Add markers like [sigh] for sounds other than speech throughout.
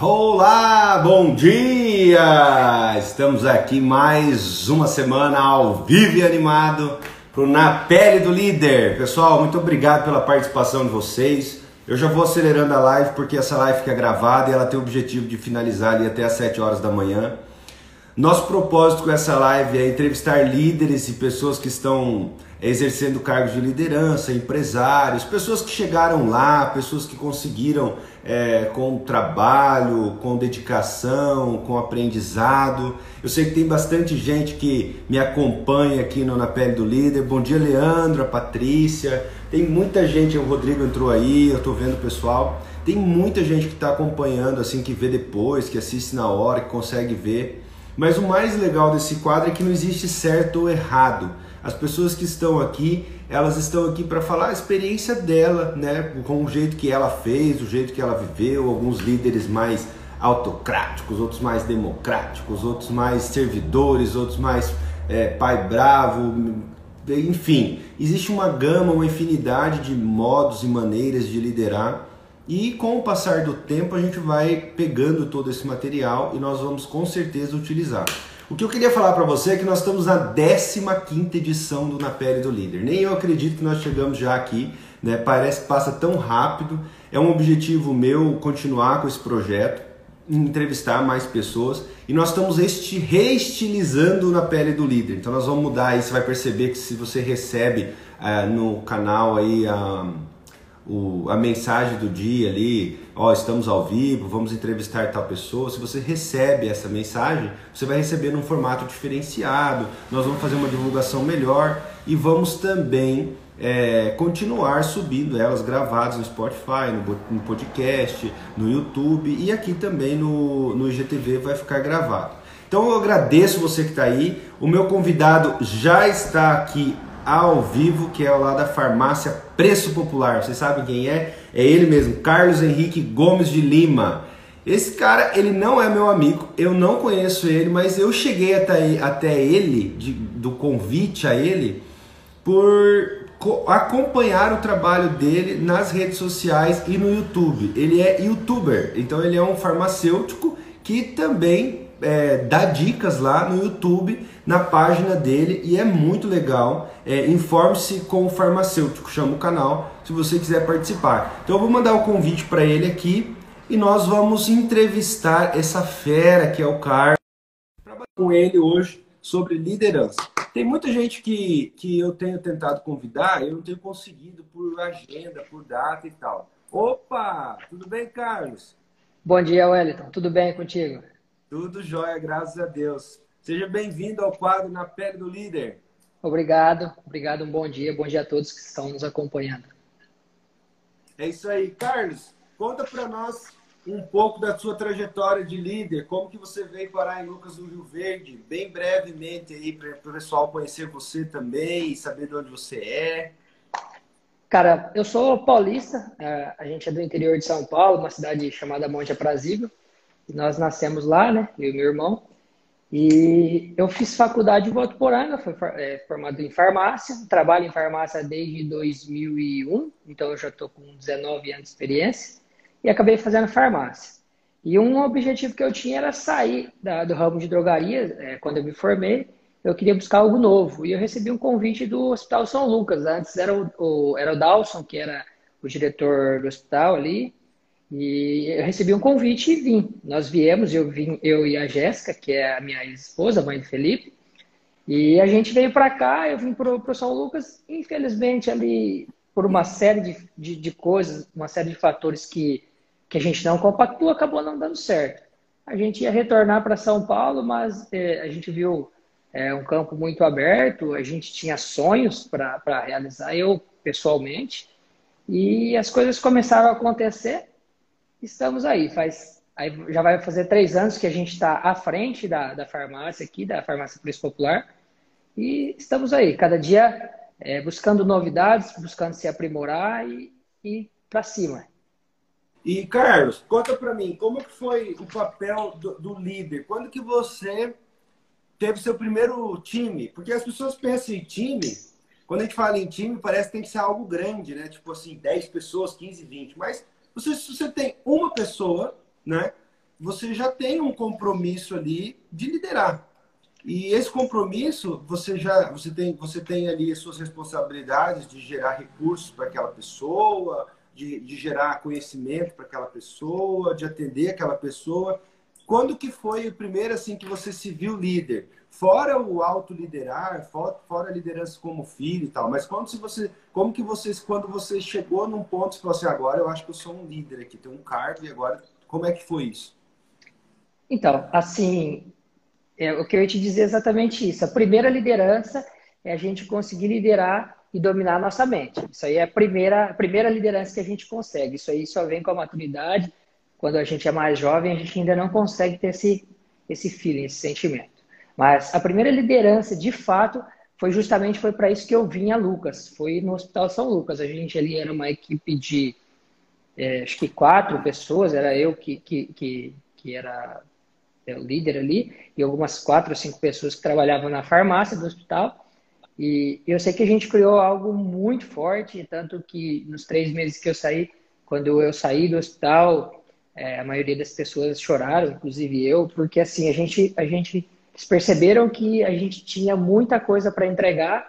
Olá, bom dia! Estamos aqui mais uma semana ao vivo e animado pro Na Pele do Líder. Pessoal, muito obrigado pela participação de vocês. Eu já vou acelerando a live porque essa live fica gravada e ela tem o objetivo de finalizar ali até às 7 horas da manhã. Nosso propósito com essa live é entrevistar líderes e pessoas que estão exercendo cargos de liderança, empresários, pessoas que chegaram lá, pessoas que conseguiram é, com trabalho, com dedicação, com aprendizado. Eu sei que tem bastante gente que me acompanha aqui no Na Pele do Líder. Bom dia, Leandro, a Patrícia. Tem muita gente, o Rodrigo entrou aí, eu estou vendo o pessoal. Tem muita gente que está acompanhando, assim, que vê depois, que assiste na hora, que consegue ver. Mas o mais legal desse quadro é que não existe certo ou errado as pessoas que estão aqui, elas estão aqui para falar a experiência dela, né? Com o jeito que ela fez, o jeito que ela viveu, alguns líderes mais autocráticos, outros mais democráticos, outros mais servidores, outros mais é, pai bravo, enfim, existe uma gama, uma infinidade de modos e maneiras de liderar. E com o passar do tempo a gente vai pegando todo esse material e nós vamos com certeza utilizar. O que eu queria falar para você é que nós estamos na 15ª edição do Na Pele do Líder. Nem eu acredito que nós chegamos já aqui, né? Parece que passa tão rápido. É um objetivo meu continuar com esse projeto, entrevistar mais pessoas e nós estamos este, reestilizando Na Pele do Líder. Então nós vamos mudar aí, você vai perceber que se você recebe uh, no canal aí a uh, o, a mensagem do dia ali, ó, estamos ao vivo, vamos entrevistar tal pessoa. Se você recebe essa mensagem, você vai receber num formato diferenciado. Nós vamos fazer uma divulgação melhor e vamos também é, continuar subindo elas gravadas no Spotify, no, no, podcast, no YouTube e aqui também no, no IGTV vai ficar gravado. Então eu agradeço você que está aí. O meu convidado já está aqui ao vivo, que é lá da farmácia Preço Popular. Vocês sabem quem é? É ele mesmo, Carlos Henrique Gomes de Lima. Esse cara, ele não é meu amigo, eu não conheço ele, mas eu cheguei até, até ele, de, do convite a ele, por acompanhar o trabalho dele nas redes sociais e no YouTube. Ele é youtuber, então ele é um farmacêutico que também é, dá dicas lá no YouTube na página dele e é muito legal. É, Informe-se com o farmacêutico, chama o canal se você quiser participar. Então eu vou mandar o um convite para ele aqui e nós vamos entrevistar essa fera que é o Carlos. Com ele hoje sobre liderança. Tem muita gente que, que eu tenho tentado convidar, eu não tenho conseguido por agenda, por data e tal. Opa, tudo bem, Carlos? Bom dia, Wellington. Tudo bem contigo? Tudo jóia, graças a Deus. Seja bem-vindo ao quadro Na Pele do Líder. Obrigado, obrigado, um bom dia, bom dia a todos que estão nos acompanhando. É isso aí. Carlos, conta para nós um pouco da sua trajetória de líder, como que você veio parar em Lucas do Rio Verde, bem brevemente aí, para o pessoal conhecer você também e saber de onde você é. Cara, eu sou paulista, é, a gente é do interior de São Paulo, uma cidade chamada Monte Aprazível. Nós nascemos lá, né, eu e meu irmão. E eu fiz faculdade em Votuporanga, fui é, formado em farmácia, trabalho em farmácia desde 2001, então eu já estou com 19 anos de experiência, e acabei fazendo farmácia. E um objetivo que eu tinha era sair da, do ramo de drogaria, é, quando eu me formei, eu queria buscar algo novo. E eu recebi um convite do Hospital São Lucas, antes era o, o, era o Dalson, que era o diretor do hospital ali, e eu recebi um convite e vim. Nós viemos, eu vim, eu e a Jéssica, que é a minha esposa, mãe do Felipe. E a gente veio para cá, eu vim para o São Lucas, infelizmente ali por uma série de, de, de, coisas, uma série de fatores que, que a gente não compactou, acabou não dando certo. A gente ia retornar para São Paulo, mas é, a gente viu é, um campo muito aberto, a gente tinha sonhos para realizar, eu pessoalmente, e as coisas começaram a acontecer estamos aí. Faz, aí já vai fazer três anos que a gente está à frente da, da farmácia aqui, da farmácia Preço Popular. E estamos aí, cada dia é, buscando novidades, buscando se aprimorar e, e para cima. E Carlos, conta para mim, como que foi o papel do, do, líder? Quando que você teve seu primeiro time? Porque as pessoas pensam em time, quando a gente fala em time, parece que tem que ser algo grande, né? Tipo assim, 10 pessoas, 15, 20. Mas você, se você tem uma pessoa, né? você já tem um compromisso ali de liderar. E esse compromisso, você já você tem, você tem ali as suas responsabilidades de gerar recursos para aquela pessoa, de, de gerar conhecimento para aquela pessoa, de atender aquela pessoa. Quando que foi o primeiro assim que você se viu líder? Fora o autoliderar, fora, fora a liderança como filho e tal, mas quando se você, como que você, quando você chegou num ponto e falou assim, agora eu acho que eu sou um líder aqui, tenho um cargo e agora, como é que foi isso? Então, assim, é, o que eu ia te dizer é exatamente isso. A primeira liderança é a gente conseguir liderar e dominar a nossa mente. Isso aí é a primeira, a primeira liderança que a gente consegue. Isso aí só vem com a maturidade. Quando a gente é mais jovem, a gente ainda não consegue ter esse, esse feeling, esse sentimento. Mas a primeira liderança, de fato, foi justamente foi para isso que eu vim a Lucas. Foi no Hospital São Lucas. A gente ali era uma equipe de é, acho que quatro pessoas. Era eu que, que, que, que era é, o líder ali e algumas quatro ou cinco pessoas que trabalhavam na farmácia do hospital. E eu sei que a gente criou algo muito forte, tanto que nos três meses que eu saí, quando eu saí do hospital, é, a maioria das pessoas choraram, inclusive eu, porque assim a gente a gente eles perceberam que a gente tinha muita coisa para entregar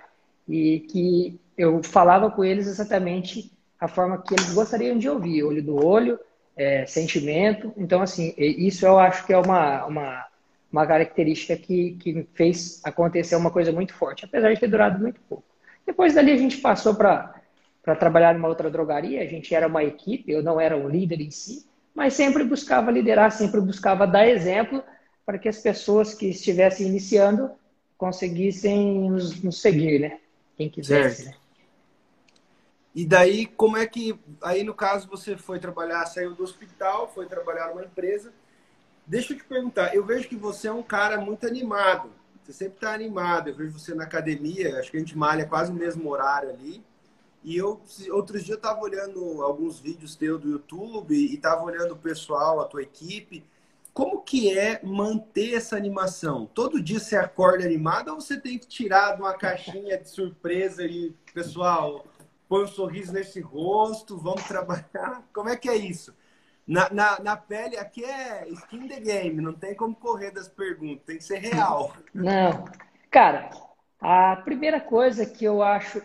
e que eu falava com eles exatamente a forma que eles gostariam de ouvir, olho do olho, é, sentimento. Então, assim, isso eu acho que é uma, uma, uma característica que, que fez acontecer uma coisa muito forte, apesar de ter durado muito pouco. Depois dali a gente passou para trabalhar numa outra drogaria, a gente era uma equipe, eu não era um líder em si, mas sempre buscava liderar, sempre buscava dar exemplo para que as pessoas que estivessem iniciando conseguissem nos, nos seguir, né? Quem quisesse. Né? E daí, como é que. Aí, no caso, você foi trabalhar, saiu do hospital, foi trabalhar numa empresa. Deixa eu te perguntar, eu vejo que você é um cara muito animado. Você sempre está animado. Eu vejo você na academia, acho que a gente malha quase no mesmo horário ali. E eu, outros dias, eu estava olhando alguns vídeos teus do YouTube e estava olhando o pessoal, a tua equipe. Como que é manter essa animação? Todo dia você acorda animado ou você tem que tirar de uma caixinha de surpresa e, pessoal, põe um sorriso nesse rosto, vamos trabalhar? Como é que é isso? Na, na, na, pele, aqui é skin the game, não tem como correr das perguntas, tem que ser real. Não. Cara, a primeira coisa que eu acho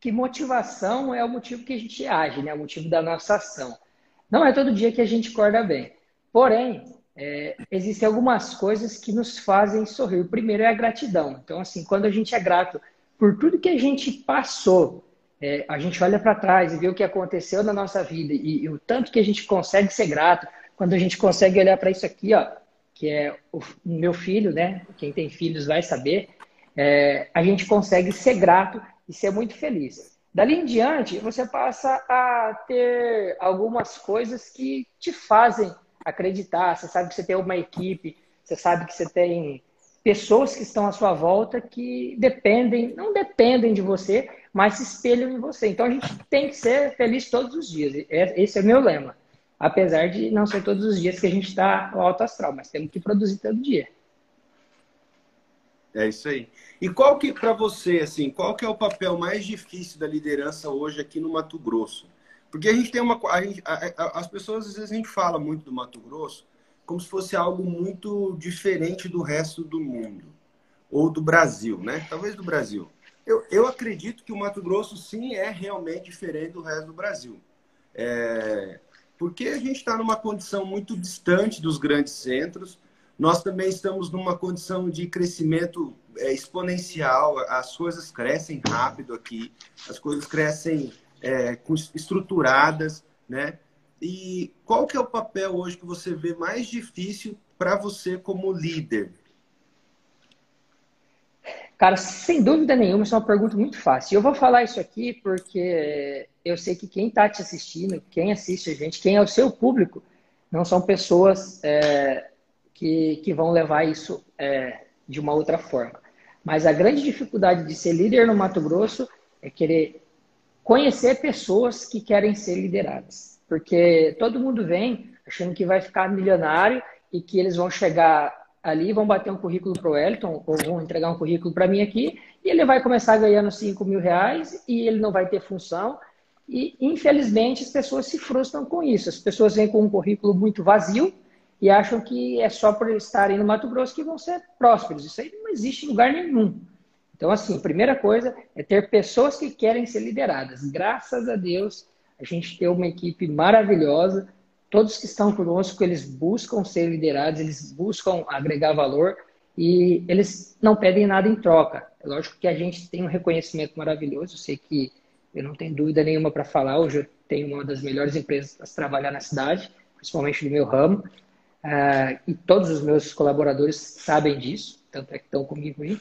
que motivação é o motivo que a gente age, né? O motivo da nossa ação. Não é todo dia que a gente acorda bem. Porém, é, existem algumas coisas que nos fazem sorrir. O primeiro é a gratidão. Então, assim, quando a gente é grato por tudo que a gente passou, é, a gente olha para trás e vê o que aconteceu na nossa vida e, e, o tanto que a gente consegue ser grato, quando a gente consegue olhar para isso aqui, ó, que é o meu filho, né? Quem tem filhos vai saber. É, a gente consegue ser grato e ser muito feliz. Dali em diante, você passa a ter algumas coisas que te fazem acreditar, você sabe que você tem uma equipe, você sabe que você tem pessoas que estão à sua volta que dependem, não dependem de você, mas se espelham em você. Então a gente tem que ser feliz todos os dias. É, esse é o meu lema. Apesar de não ser todos os dias que a gente está alto astral, mas temos que produzir todo dia. É isso aí. E qual que para você assim, qual que é o papel mais difícil da liderança hoje aqui no Mato Grosso? Porque a gente tem uma. A gente, a, a, as pessoas, às vezes, a gente fala muito do Mato Grosso como se fosse algo muito diferente do resto do mundo. Ou do Brasil, né? Talvez do Brasil. Eu, eu acredito que o Mato Grosso, sim, é realmente diferente do resto do Brasil. É, porque a gente está numa condição muito distante dos grandes centros. Nós também estamos numa condição de crescimento é, exponencial. As coisas crescem rápido aqui, as coisas crescem é, estruturadas, né? E qual que é o papel hoje que você vê mais difícil para você como líder? Cara, sem dúvida nenhuma, isso é uma pergunta muito fácil. Eu vou falar isso aqui porque eu sei que quem está te assistindo, quem assiste a gente, quem é o seu público, não são pessoas é, que, que vão levar isso é, de uma outra forma. Mas a grande dificuldade de ser líder no Mato Grosso é querer conhecer pessoas que querem ser lideradas. Porque todo mundo vem achando que vai ficar milionário e que eles vão chegar ali, vão bater um currículo para o Elton ou vão entregar um currículo para mim aqui e ele vai começar ganhando 5 mil reais e ele não vai ter função. E, infelizmente, as pessoas se frustram com isso. As pessoas vêm com um currículo muito vazio e acham que é só por estarem no Mato Grosso que vão ser prósperos. Isso aí não existe em lugar nenhum. Então, assim, a primeira coisa é ter pessoas que querem ser lideradas. Graças a Deus, a gente tem uma equipe maravilhosa. Todos que estão conosco, eles buscam ser liderados, eles buscam agregar valor e eles não pedem nada em troca. É lógico que a gente tem um reconhecimento maravilhoso. Eu sei que eu não tenho dúvida nenhuma para falar. Hoje eu tenho uma das melhores empresas para trabalhar na cidade, principalmente no meu ramo. Uh, e todos os meus colaboradores sabem disso, tanto é que estão comigo aí.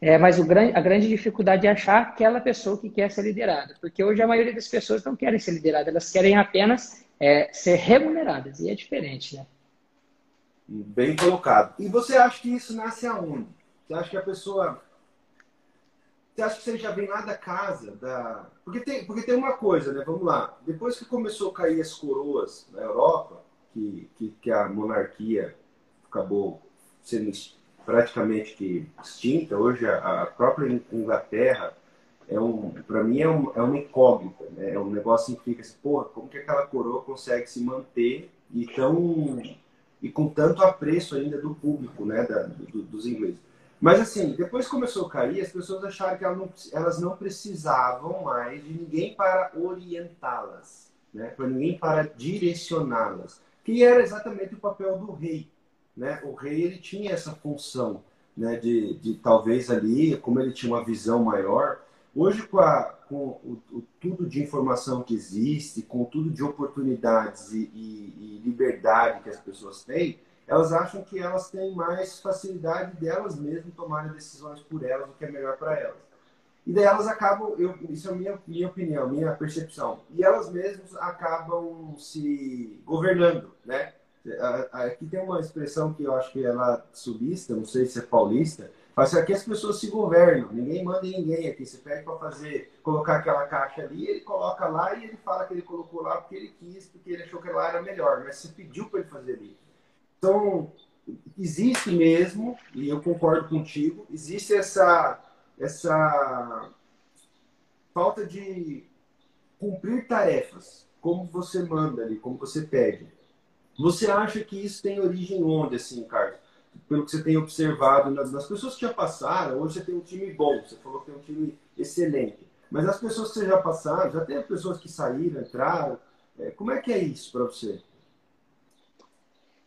É, mas o, a grande dificuldade é achar aquela pessoa que quer ser liderada, porque hoje a maioria das pessoas não querem ser lideradas, elas querem apenas é, ser remuneradas, e é diferente, né? Bem colocado. E você acha que isso nasce aonde? Você acha que a pessoa. Você acha que você já vem lá da casa? Da... Porque, tem, porque tem uma coisa, né? Vamos lá. Depois que começou a cair as coroas na Europa, que, que, que a monarquia acabou sendo praticamente que extinta, hoje a, a própria Inglaterra é um, para mim é, um, é uma incógnita, né? é um negócio que fica assim, porra, como que aquela coroa consegue se manter e tão e com tanto apreço ainda do público, né, da, do, dos ingleses. Mas assim, depois começou a cair, as pessoas acharam que elas não, elas não precisavam mais de ninguém para orientá-las, né, para ninguém para direcioná-las, que era exatamente o papel do rei, né? O rei ele tinha essa função, né, de, de talvez ali, como ele tinha uma visão maior, Hoje, com, a, com o, o, tudo de informação que existe, com tudo de oportunidades e, e, e, liberdade que as pessoas têm, elas acham que elas têm mais facilidade delas mesmas tomarem decisões por elas, o que é melhor para elas. E daí elas acabam, eu, isso é a minha, minha opinião, minha percepção, e elas mesmas acabam se governando, né? Aqui tem uma expressão que eu acho que é sulista, não sei se é paulista, mas aqui as pessoas se governam, ninguém manda em ninguém aqui. Você pede para fazer, colocar aquela caixa ali, ele coloca lá e ele fala que ele colocou lá porque ele quis, porque ele achou que lá era melhor, mas você pediu para ele fazer ali. Então, existe mesmo, e eu concordo contigo, existe essa, essa falta de cumprir tarefas, como você manda ali, como você pede. Você acha que isso tem origem onde, assim, Carlos? pelo que você tem observado nas, nas, pessoas que já passaram, hoje você tem um time bom, você falou que tem um time excelente. Mas as pessoas que você já passaram, já tem pessoas que saíram, entraram. É, como é que é isso para você?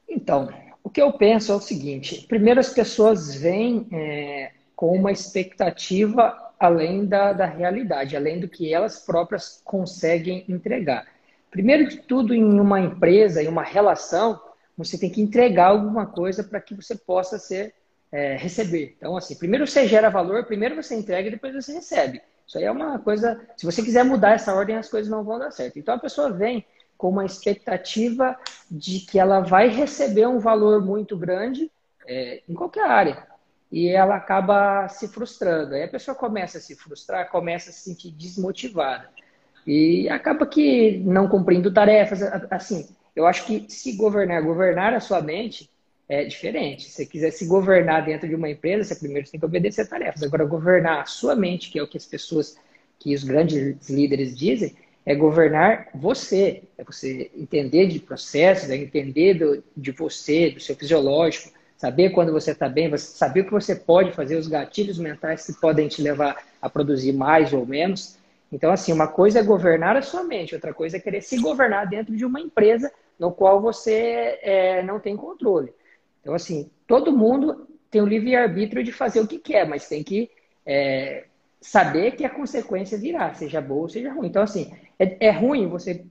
Então, o que eu penso é o seguinte: primeiro, as pessoas vêm é, com uma expectativa além da, da realidade, além do que elas próprias conseguem entregar. Primeiro de tudo, em uma empresa, em uma relação, você tem que entregar alguma coisa para que você possa ser é, receber. Então, assim, primeiro você gera valor, primeiro você entrega e depois você recebe. Isso aí é uma coisa. Se você quiser mudar essa ordem, as coisas não vão dar certo. Então a pessoa vem com uma expectativa de que ela vai receber um valor muito grande é, em qualquer área. E ela acaba se frustrando. Aí a pessoa começa a se frustrar, começa a se sentir desmotivada. E acaba que não cumprindo tarefas. Assim, eu acho que se governar, governar a sua mente é diferente. Se você quiser se governar dentro de uma empresa, você primeiro tem que obedecer tarefas. Agora, governar a sua mente, que é o que as pessoas, que os grandes líderes dizem, é governar você. É você entender de processos, é entender do, de você, do seu fisiológico, saber quando você está bem, saber o que você pode fazer, os gatilhos mentais que podem te levar a produzir mais ou menos. Então, assim, uma coisa é governar a sua mente, outra coisa é querer se governar dentro de uma empresa no qual você é, não tem controle. Então, assim, todo mundo tem o livre-arbítrio de fazer o que quer, mas tem que é, saber que a consequência virá, seja boa ou seja ruim. Então, assim, é, é ruim você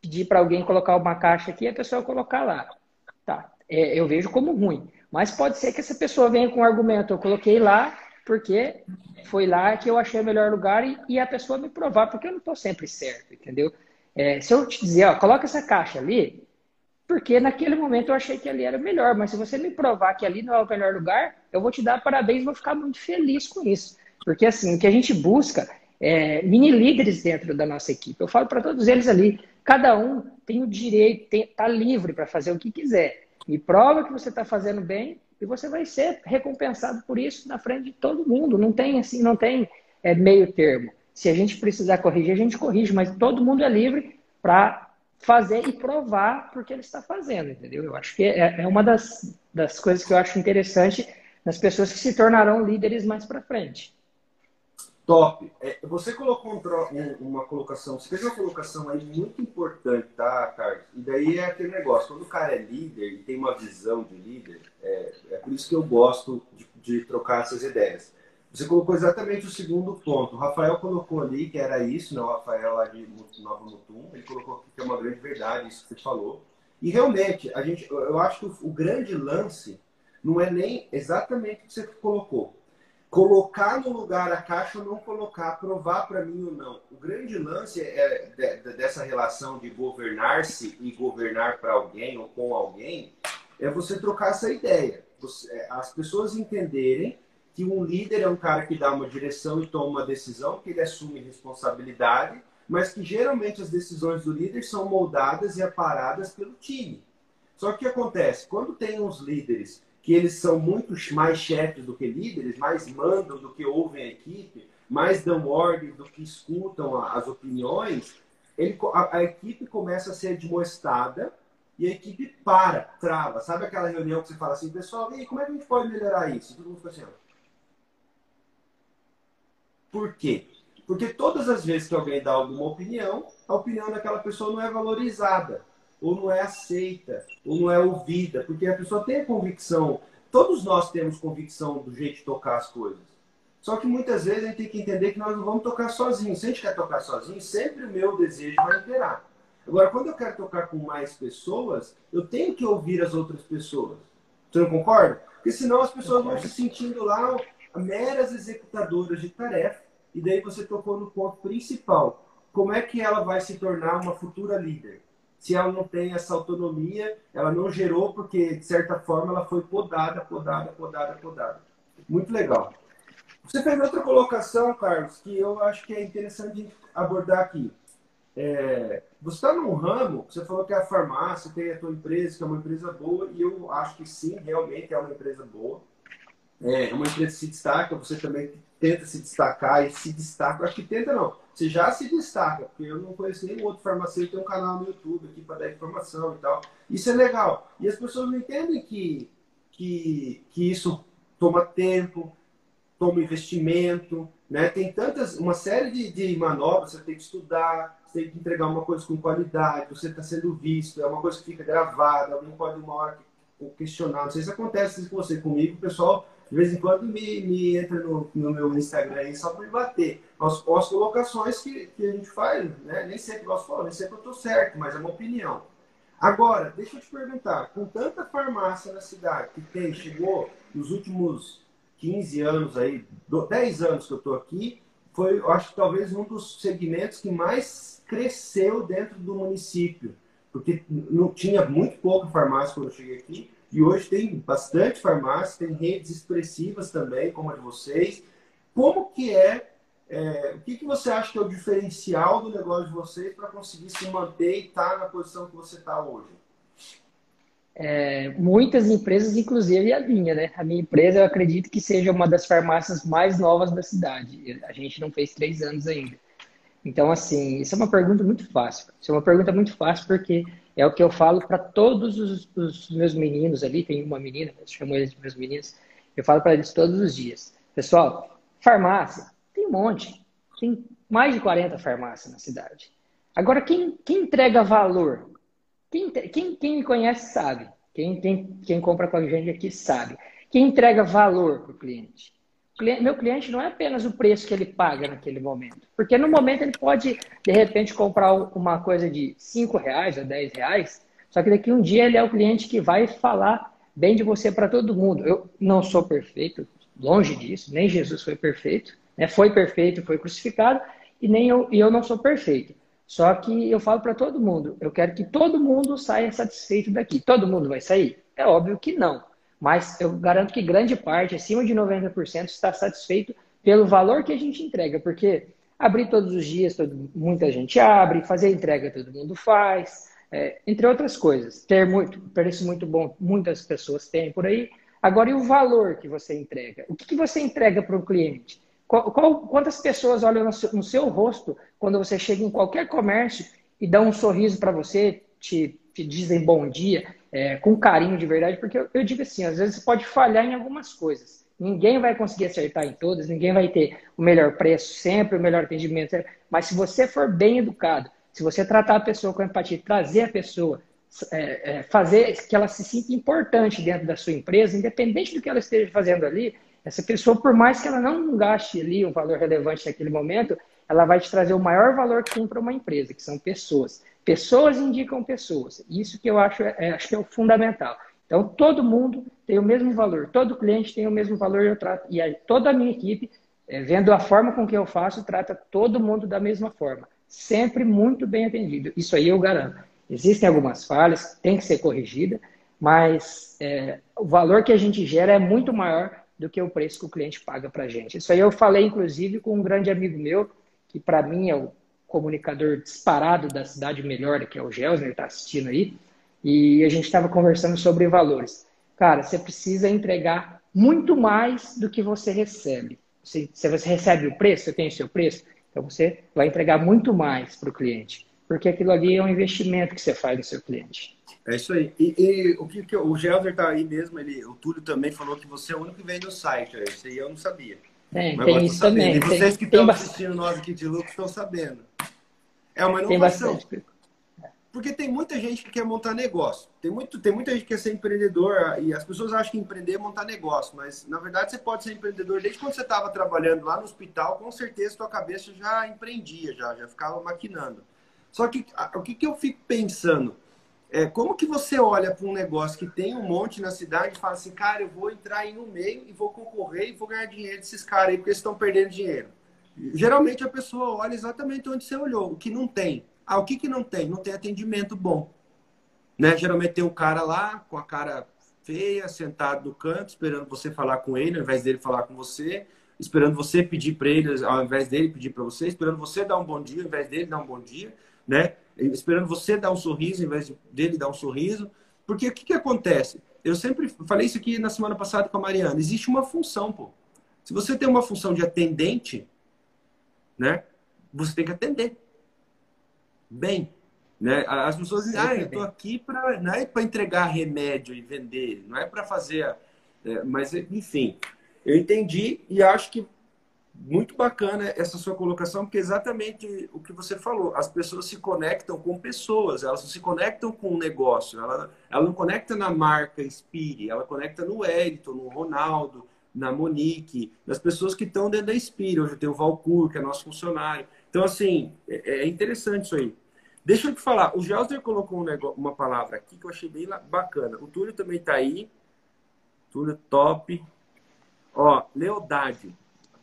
pedir para alguém colocar uma caixa aqui e a pessoa colocar lá. Tá, é, eu vejo como ruim. Mas pode ser que essa pessoa venha com um argumento, eu coloquei lá porque foi lá que eu achei o melhor lugar e, e a pessoa me provar, porque eu não estou sempre certo, entendeu? É, se eu te dizer, ó, coloca essa caixa ali, porque naquele momento eu achei que ali era melhor, mas se você me provar que ali não é o melhor lugar, eu vou te dar parabéns vou ficar muito feliz com isso. Porque assim, o que a gente busca é mini líderes dentro da nossa equipe. Eu falo para todos eles ali, cada um tem o direito, está livre para fazer o que quiser. Me prova que você está fazendo bem e você vai ser recompensado por isso na frente de todo mundo. Não tem assim, não tem é, meio termo. Se a gente precisar corrigir, a gente corrige, mas todo mundo é livre para fazer e provar porque ele está fazendo, entendeu? Eu acho que é, é uma das, das coisas que eu acho interessante nas pessoas que se tornarão líderes mais para frente. Top. É, você colocou um, uma colocação, você fez uma colocação aí muito importante, tá, Carlos? E daí é aquele negócio, quando o cara é líder e tem uma visão de líder, é, é por isso que eu gosto de, de, trocar essas ideias. Você colocou exatamente o segundo ponto. O Rafael colocou ali que era isso, né? O Rafael lá de Nova Mutum, ele colocou que é uma grande verdade isso que você falou. E realmente, a gente, eu acho que o, o grande lance não é nem exatamente o que você colocou colocar no lugar a caixa ou não colocar, provar para mim ou não. O grande lance é, é dessa relação de governar-se e governar para alguém ou com alguém é você trocar essa ideia. Você, é, as pessoas entenderem que um líder é um cara que dá uma direção e toma uma decisão, que ele assume responsabilidade, mas que geralmente as decisões do líder são moldadas e aparadas pelo time. Só que o que acontece? Quando tem uns líderes que eles são muito mais chefes do que líderes, mais mandam do que ouvem a equipe, mais dão ordens do que escutam as opiniões, ele, a, a, equipe começa a ser admoestada e a equipe para, trava. Sabe aquela reunião que você fala assim, pessoal, e aí, como é que a gente pode melhorar isso? E todo mundo fica assim, ó. Por quê? Porque todas as vezes que alguém dá alguma opinião, a opinião daquela pessoa não é valorizada ou não é aceita, ou não é ouvida, porque a pessoa tem a convicção, todos nós temos convicção do jeito de tocar as coisas. Só que muitas vezes a gente tem que entender que nós não vamos tocar sozinhos. Se a gente quer tocar sozinho, sempre o meu desejo vai imperar. Agora, quando eu quero tocar com mais pessoas, eu tenho que ouvir as outras pessoas. Você não concorda? Porque senão as pessoas vão se sentindo lá meras executadoras de tarefa. E daí você tocou no ponto principal. Como é que ela vai se tornar uma futura líder? Se ela não tem essa autonomia, ela não gerou porque, de certa forma, ela foi podada, podada, podada, podada. Muito legal. Você fez outra colocação, Carlos, que eu acho que é interessante abordar aqui. É, você está num ramo, você falou que é a farmácia, tem a tua empresa, que é uma empresa boa, e eu acho que sim, realmente é uma empresa boa. É uma empresa que se destaca, você também tenta se destacar e se destaca. Acho que tenta não você já se destaca, porque eu não conheço nenhum outro farmacêutico que tem um canal no YouTube aqui para dar informação e tal. Isso é legal. E as pessoas não entendem que, que, que isso toma tempo, toma investimento, né? Tem tantas, uma série de, de manobras, você tem que estudar, você tem que entregar uma coisa com qualidade, você está sendo visto, é uma coisa que fica gravada, alguém pode uma hora questionar. Não sei se acontece com você, comigo, o pessoal de vez em quando me, me entra no, no meu Instagram aí só para me bater. As, as colocações que, que a gente faz, né? nem sempre de nem sempre eu estou certo, mas é uma opinião. Agora, deixa eu te perguntar, com tanta farmácia na cidade que tem, chegou nos últimos 15 anos aí, 10 anos que eu estou aqui, foi, eu acho que talvez um dos segmentos que mais cresceu dentro do município, porque não tinha muito pouca farmácia quando eu cheguei aqui, e hoje tem bastante farmácia, tem redes expressivas também, como a de vocês. Como que é, é o que, que você acha que é o diferencial do negócio de vocês para conseguir se manter e estar tá na posição que você está hoje? É, muitas empresas, inclusive a minha, né? A minha empresa, eu acredito que seja uma das farmácias mais novas da cidade. A gente não fez três anos ainda. Então, assim, isso é uma pergunta muito fácil. Isso é uma pergunta muito fácil porque é o que eu falo para todos os, os, meus meninos ali. Tem uma menina, eu chamo eles de meus meninos. Eu falo para eles todos os dias. Pessoal, farmácia, tem um monte. Tem mais de 40 farmácias na cidade. Agora, quem, quem entrega valor? Quem, quem, quem me conhece sabe. Quem, quem, quem compra com a gente aqui sabe. Quem entrega valor para o cliente? Meu cliente não é apenas o preço que ele paga naquele momento. Porque no momento ele pode, de repente, comprar uma coisa de 5 reais a 10 reais, só que daqui um dia ele é o cliente que vai falar bem de você para todo mundo. Eu não sou perfeito, longe disso, nem Jesus foi perfeito. Né? Foi perfeito, foi crucificado, e nem eu, e eu não sou perfeito. Só que eu falo para todo mundo, eu quero que todo mundo saia satisfeito daqui. Todo mundo vai sair? É óbvio que não. Mas eu garanto que grande parte, acima de 90%, está satisfeito pelo valor que a gente entrega, porque abrir todos os dias, todo, muita gente abre, fazer entrega todo mundo faz, é, entre outras coisas. Ter muito, preço muito bom, muitas pessoas têm por aí. Agora, e o valor que você entrega? O que, que você entrega para o cliente? Qual, qual, quantas pessoas olham no seu, no seu rosto quando você chega em qualquer comércio e dão um sorriso para você, te, te, dizem bom dia, é, com carinho de verdade, porque eu, eu digo assim, às vezes você pode falhar em algumas coisas. Ninguém vai conseguir acertar em todas, ninguém vai ter o melhor preço sempre, o melhor atendimento, mas se você for bem educado, se você tratar a pessoa com empatia, trazer a pessoa, é, é, fazer que ela se sinta importante dentro da sua empresa, independente do que ela esteja fazendo ali, essa pessoa, por mais que ela não gaste ali um valor relevante naquele momento, ela vai te trazer o maior valor que tem para uma empresa, que são pessoas. Pessoas indicam pessoas. Isso que eu acho, é, acho que é o fundamental. Então, todo mundo tem o mesmo valor, todo cliente tem o mesmo valor, eu trato, e toda a minha equipe, é, vendo a forma com que eu faço, trata todo mundo da mesma forma. Sempre muito bem atendido. Isso aí eu garanto. Existem algumas falhas, tem que ser corrigida, mas é, o valor que a gente gera é muito maior do que o preço que o cliente paga para a gente. Isso aí eu falei, inclusive, com um grande amigo meu, que para mim é o comunicador disparado da cidade melhor, que é o Gelsner, está assistindo aí, e a gente estava conversando sobre valores. Cara, você precisa entregar muito mais do que você recebe. Se, se você recebe o preço, você tem o seu preço, então você vai entregar muito mais para o cliente, porque aquilo ali é um investimento que você faz no seu cliente. É isso aí. E, e o que, que o Gelder tá aí mesmo, ele, o Túlio também falou que você é o único que vem no site. Isso aí eu não sabia. Tem, mas tem isso também. E vocês que estão assistindo nós aqui de lucro estão sabendo. É uma inovação. Tem. Porque tem muita gente que quer montar negócio. Tem, muito, tem muita gente que quer ser empreendedor e as pessoas acham que empreender é montar negócio. Mas, na verdade, você pode ser empreendedor desde quando você estava trabalhando lá no hospital, com certeza sua cabeça já empreendia, já, já ficava maquinando. Só que o que, que eu fico pensando? É, como que você olha para um negócio que tem um monte na cidade e fala assim, cara, eu vou entrar aí no meio e vou concorrer e vou ganhar dinheiro desses caras aí porque eles estão perdendo dinheiro? Geralmente a pessoa olha exatamente onde você olhou, o que não tem. Ah, o que, que não tem? Não tem atendimento bom. Né? Geralmente tem um cara lá com a cara feia, sentado no canto, esperando você falar com ele, ao invés dele falar com você, esperando você pedir para ele, ao invés dele pedir para você, esperando você dar um bom dia, ao invés dele dar um bom dia, né? Esperando você dar um sorriso, ao invés dele dar um sorriso. Porque o que, que acontece? Eu sempre falei isso aqui na semana passada com a Mariana. Existe uma função, pô. Se você tem uma função de atendente, né? Você tem que atender bem. Né? As pessoas dizem, ah, eu estou aqui para não é para entregar remédio e vender, não é para fazer. É, mas, enfim, eu entendi e acho que muito bacana essa sua colocação, porque é exatamente o que você falou. As pessoas se conectam com pessoas, elas não se conectam com o negócio. Ela, ela não conecta na marca Spire, ela conecta no Wellington, no Ronaldo, na Monique, nas pessoas que estão dentro da Spire. Hoje tem o Valcur, que é nosso funcionário. Então, assim, é, é interessante isso aí. Deixa eu te falar, o Gelser colocou um negócio, uma palavra aqui que eu achei bem bacana. O Túlio também está aí. Túlio top. Ó, lealdade.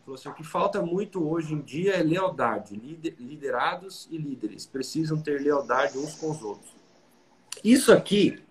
Falou assim, o que falta muito hoje em dia é lealdade. liderados e líderes precisam ter lealdade uns com os outros. Isso aqui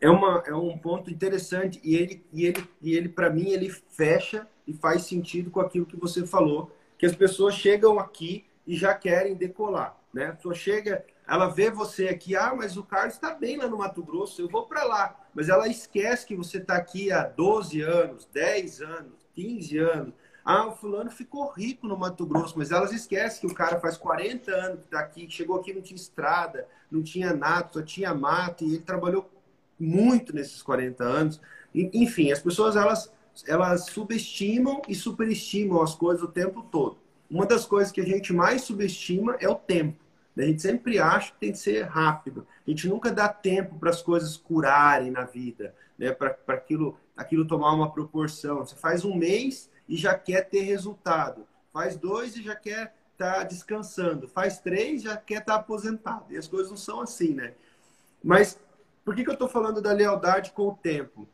é, uma, é um ponto interessante e ele, e ele, e ele para mim, ele fecha e faz sentido com aquilo que você falou, que as pessoas chegam aqui e já querem decolar. Né? A pessoa chega, ela vê você aqui, ah, mas o Carlos está bem lá no Mato Grosso, eu vou para lá. Mas ela esquece que você está aqui há 12 anos, 10 anos, 15 anos. Ah, o fulano ficou rico no Mato Grosso, mas elas esquecem que o cara faz 40 anos que está aqui, chegou aqui não tinha estrada, não tinha nada, só tinha mato, e ele trabalhou muito nesses 40 anos. Enfim, as pessoas elas, elas subestimam e superestimam as coisas o tempo todo uma das coisas que a gente mais subestima é o tempo. A gente sempre acha que tem que ser rápido. A gente nunca dá tempo para as coisas curarem na vida, né? para aquilo, aquilo tomar uma proporção. Você faz um mês e já quer ter resultado. Faz dois e já quer estar tá descansando. Faz três e já quer estar tá aposentado. E as coisas não são assim, né? Mas por que, que eu estou falando da lealdade com o tempo?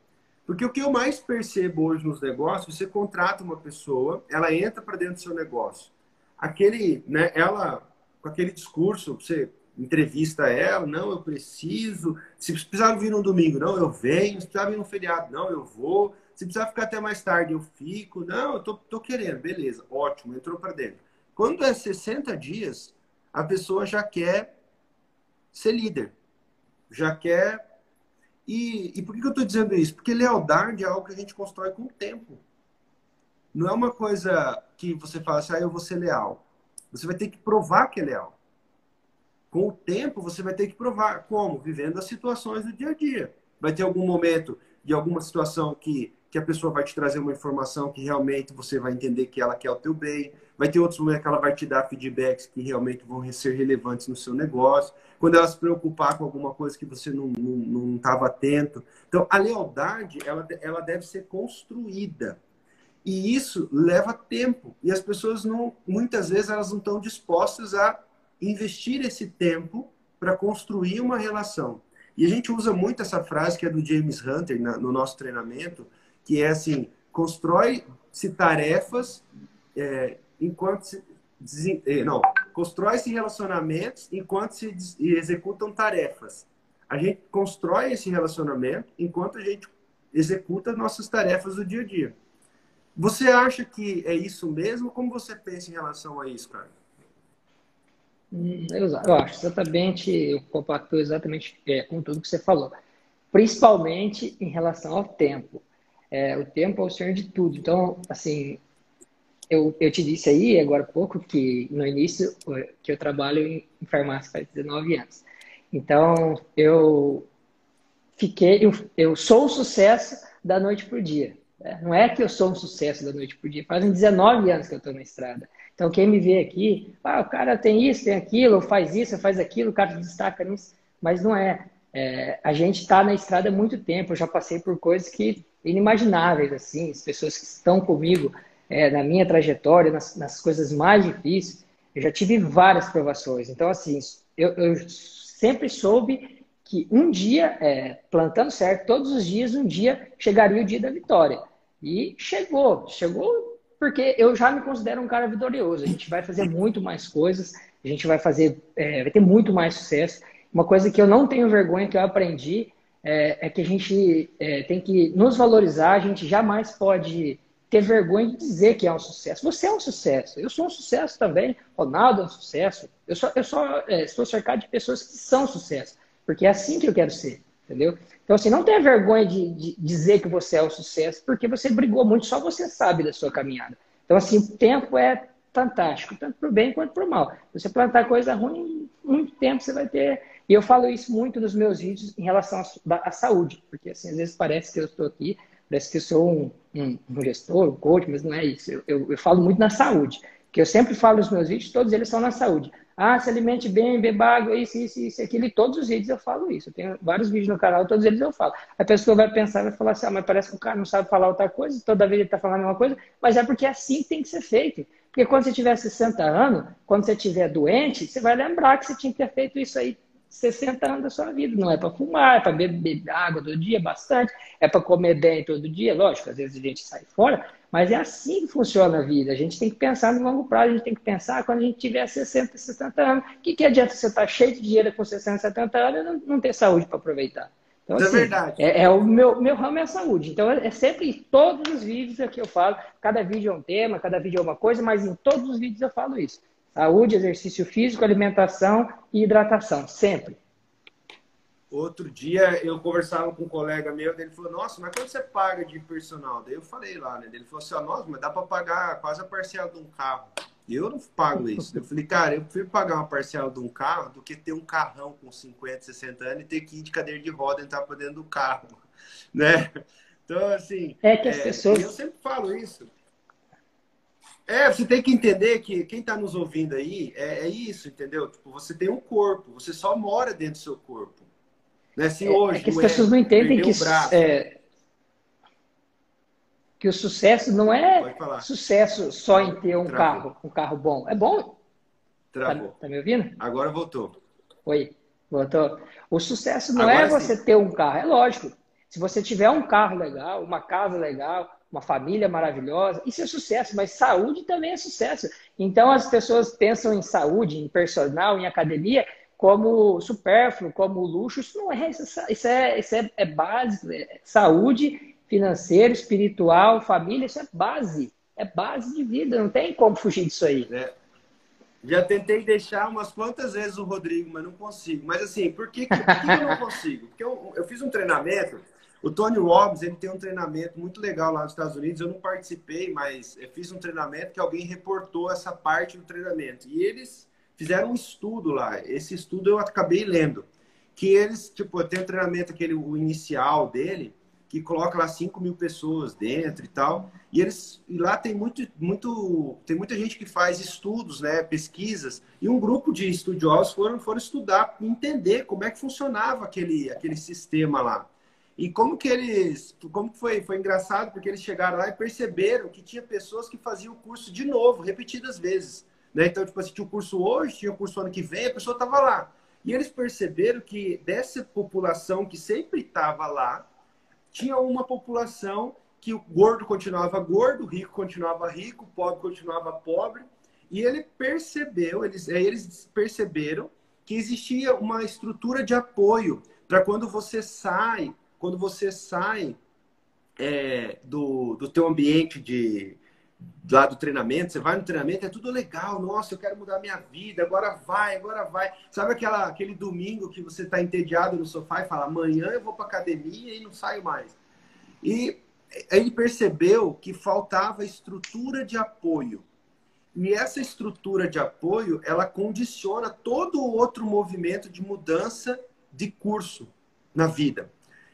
Porque o que eu mais percebo hoje nos negócios, você contrata uma pessoa, ela entra para dentro do seu negócio. Aquele, né, ela, com aquele discurso, você entrevista ela, não, eu preciso. Se precisar vir no domingo, não, eu venho. Se precisar vir no feriado, não, eu vou. Se precisar ficar até mais tarde, eu fico. Não, eu tô, tô querendo, beleza, ótimo, entrou para dentro. Quando é 60 dias, a pessoa já quer ser líder, já quer e, e por que eu estou dizendo isso? Porque lealdade é algo que a gente constrói com o tempo. Não é uma coisa que você fala assim, ah, eu vou ser leal. Você vai ter que provar que é leal. Com o tempo, você vai ter que provar. Como? Vivendo as situações do dia a dia. Vai ter algum momento de alguma situação que, que a pessoa vai te trazer uma informação que realmente você vai entender que ela quer o teu bem. Vai ter outros momentos que ela vai te dar feedbacks que realmente vão ser relevantes no seu negócio. Quando ela se preocupar com alguma coisa que você não estava atento. Então, a lealdade, ela, ela deve ser construída. E isso leva tempo. E as pessoas não, muitas vezes, elas não estão dispostas a investir esse tempo para construir uma relação. E a gente usa muito essa frase que é do James Hunter na, no nosso treinamento, que é assim: constrói-se tarefas é, enquanto se. É, não, constrói-se relacionamentos enquanto se executam tarefas. A gente constrói esse relacionamento enquanto a gente executa nossas tarefas do dia a dia. Você acha que é isso mesmo? Como você pensa em relação a isso, cara? Hum, eu, acho exatamente, eu compacto exatamente é, com tudo que você falou. Principalmente em relação ao tempo. É, o tempo é o senhor de tudo. Então, assim, eu, eu te disse aí, agora há pouco, que no início, que eu trabalho em, em farmácia faz 19 anos. Então, eu fiquei, eu, eu sou um sucesso da noite para o dia. Né? Não é que eu sou um sucesso da noite para o dia, fazem 19 anos que eu estou na estrada. Então, quem me vê aqui, ah, o cara tem isso, tem aquilo, faz isso, faz aquilo, o cara destaca nisso, mas não é. é a gente está na estrada há muito tempo, eu já passei por coisas que inimagináveis, assim, as pessoas que estão comigo é, na minha trajetória, nas, nas, coisas mais difíceis, eu já tive várias provações. Então, assim, eu, eu sempre soube que um dia, é, plantando certo, todos os dias, um dia chegaria o dia da vitória. E chegou, chegou porque eu já me considero um cara vitorioso. A gente vai fazer muito mais coisas, a gente vai fazer, é, vai ter muito mais sucesso. Uma coisa que eu não tenho vergonha que eu aprendi é, é que a gente é, tem que nos valorizar. A gente jamais pode ter vergonha de dizer que é um sucesso. Você é um sucesso. Eu sou um sucesso também. Ronaldo é um sucesso. Eu só, eu só é, estou cercado de pessoas que são sucesso, porque é assim que eu quero ser, entendeu? Então, assim, não tenha vergonha de, de, dizer que você é o sucesso, porque você brigou muito, só você sabe da sua caminhada. Então, assim, o tempo é fantástico, tanto para o bem quanto para o mal. Você plantar coisa ruim, muito tempo você vai ter. E eu falo isso muito nos meus vídeos em relação à saúde, porque, assim, às vezes parece que eu estou aqui, parece que eu sou um, um, um gestor, um coach, mas não é isso. Eu, eu, eu falo muito na saúde, que eu sempre falo nos meus vídeos, todos eles são na saúde. Ah, se alimente bem, beba água, isso, isso, isso, aquilo. E todos os vídeos eu falo isso. Eu tenho vários vídeos no canal, todos eles eu falo. A pessoa vai pensar, vai falar assim, ah, mas parece que o cara não sabe falar outra coisa, toda vez ele está falando a mesma coisa, mas é porque assim tem que ser feito. Porque quando você tiver 60 anos, quando você estiver doente, você vai lembrar que você tinha que ter feito isso aí 60 anos da sua vida. Não é para fumar, é para beber água todo dia, bastante, é para comer bem todo dia. Lógico, às vezes a gente sai fora, mas é assim que funciona a vida. A gente tem que pensar no longo prazo, a gente tem que pensar quando a gente tiver 60, 70 anos. O que, que adianta você estar tá cheio de dinheiro com 60, 70 anos e não, não ter saúde para aproveitar? Então, assim, é verdade. É, é, o meu, meu ramo é a saúde. Então, é sempre em todos os vídeos que eu falo. Cada vídeo é um tema, cada vídeo é uma coisa, mas em todos os vídeos eu falo isso. Saúde, exercício físico, alimentação e hidratação. Sempre. Outro dia eu conversava com um colega meu, ele falou, nossa, mas quanto você paga de personal? Daí eu falei lá, né? Ele falou assim, nossa, mas dá para pagar quase a parcela de um carro. Eu não pago isso. Eu falei, cara, eu prefiro pagar uma parcela de um carro do que ter um carrão com 50, 60 anos e ter que ir de cadeira de roda e entrar para dentro do carro, [laughs] né? Então, assim... É que as é, pessoas... Eu sempre falo isso. É, você tem que entender que quem está nos ouvindo aí é, é, isso, entendeu? Tipo, você tem um corpo, você só mora dentro do seu corpo. Né? Se é, hoje, é que as pessoas não entendem que, é, que o sucesso não é sucesso só em ter um Travou. carro, um carro bom. É bom. Travou. Tá, tá me ouvindo? Agora voltou. Oi, voltou. O sucesso não Agora é você sim. ter um carro, é lógico. Se você tiver um carro legal, uma casa legal, uma família maravilhosa, isso é sucesso, mas saúde também é sucesso. Então as pessoas pensam em saúde, em personal, em academia, como supérfluo, como luxo, isso não é, isso é, isso é, é, é básico, é saúde financeira, espiritual, família, isso é base, é base de vida, não tem como fugir disso aí. É. Já tentei deixar umas quantas vezes o Rodrigo, mas não consigo. Mas assim, por que, por que eu não consigo? Porque eu, eu fiz um treinamento, o Tony Robbins, ele tem um treinamento muito legal lá nos Estados Unidos, eu não participei, mas eu fiz um treinamento que alguém reportou essa parte do treinamento. E eles fizeram um estudo lá. Esse estudo eu acabei lendo. Que eles, tipo, tem um treinamento, aquele o inicial dele, que coloca lá 5 mil pessoas dentro e tal. E eles e lá tem muito, muito, tem muita gente que faz estudos, né, pesquisas. E um grupo de estudiosos foram, foram estudar, entender como é que funcionava aquele, aquele sistema lá. E como que eles, como que foi, foi engraçado porque eles chegaram lá e perceberam que tinha pessoas que faziam o curso de novo, repetidas vezes. Né? Então, tipo assim, tinha o curso hoje, tinha o curso ano que vem, a pessoa estava lá. E eles perceberam que dessa população que sempre estava lá, tinha uma população que o gordo continuava gordo, o rico continuava rico, o pobre continuava pobre. E ele percebeu, eles, eles perceberam que existia uma estrutura de apoio para quando você sai, quando você sai é, do, do teu ambiente de, lá do treinamento, você vai no treinamento, é tudo legal, nossa, eu quero mudar minha vida, agora vai, agora vai. Sabe aquela, aquele domingo que você está entediado no sofá e fala, amanhã eu vou para academia e não saio mais. E ele percebeu que faltava estrutura de apoio. E essa estrutura de apoio, ela condiciona todo o outro movimento de mudança de curso na vida.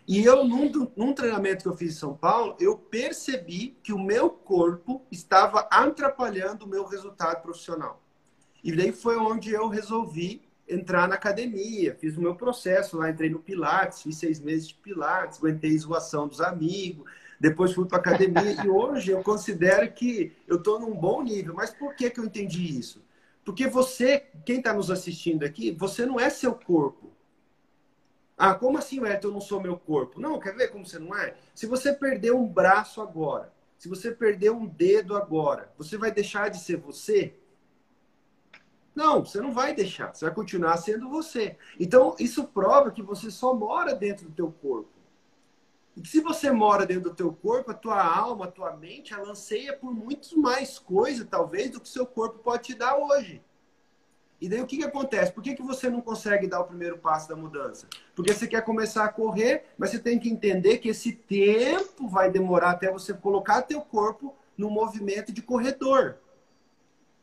E eu, num, num, treinamento que eu fiz em São Paulo, eu percebi que o meu corpo estava atrapalhando o meu resultado profissional. E daí foi onde eu resolvi entrar na academia, fiz o meu processo lá, entrei no Pilates, fiz seis meses de Pilates, aguentei zoação dos amigos, depois fui para academia e hoje eu considero que eu estou num bom nível. Mas por que, que eu entendi isso? Porque você, quem está nos assistindo aqui, você não é seu corpo. Ah, como assim, Wellington, eu não sou meu corpo? Não, quer ver como você não é? Se você perder um braço agora, se você perder um dedo agora, você vai deixar de ser você? Não, você não vai deixar. Você vai continuar sendo você. Então, isso prova que você só mora dentro do teu corpo. E que se você mora dentro do teu corpo, a tua alma, a tua mente, ela anseia por muito mais coisa, talvez, do que seu corpo pode te dar hoje. E daí o que, que acontece? Por que, que você não consegue dar o primeiro passo da mudança? Porque você quer começar a correr, mas você tem que entender que esse tempo vai demorar até você colocar teu corpo no movimento de corredor,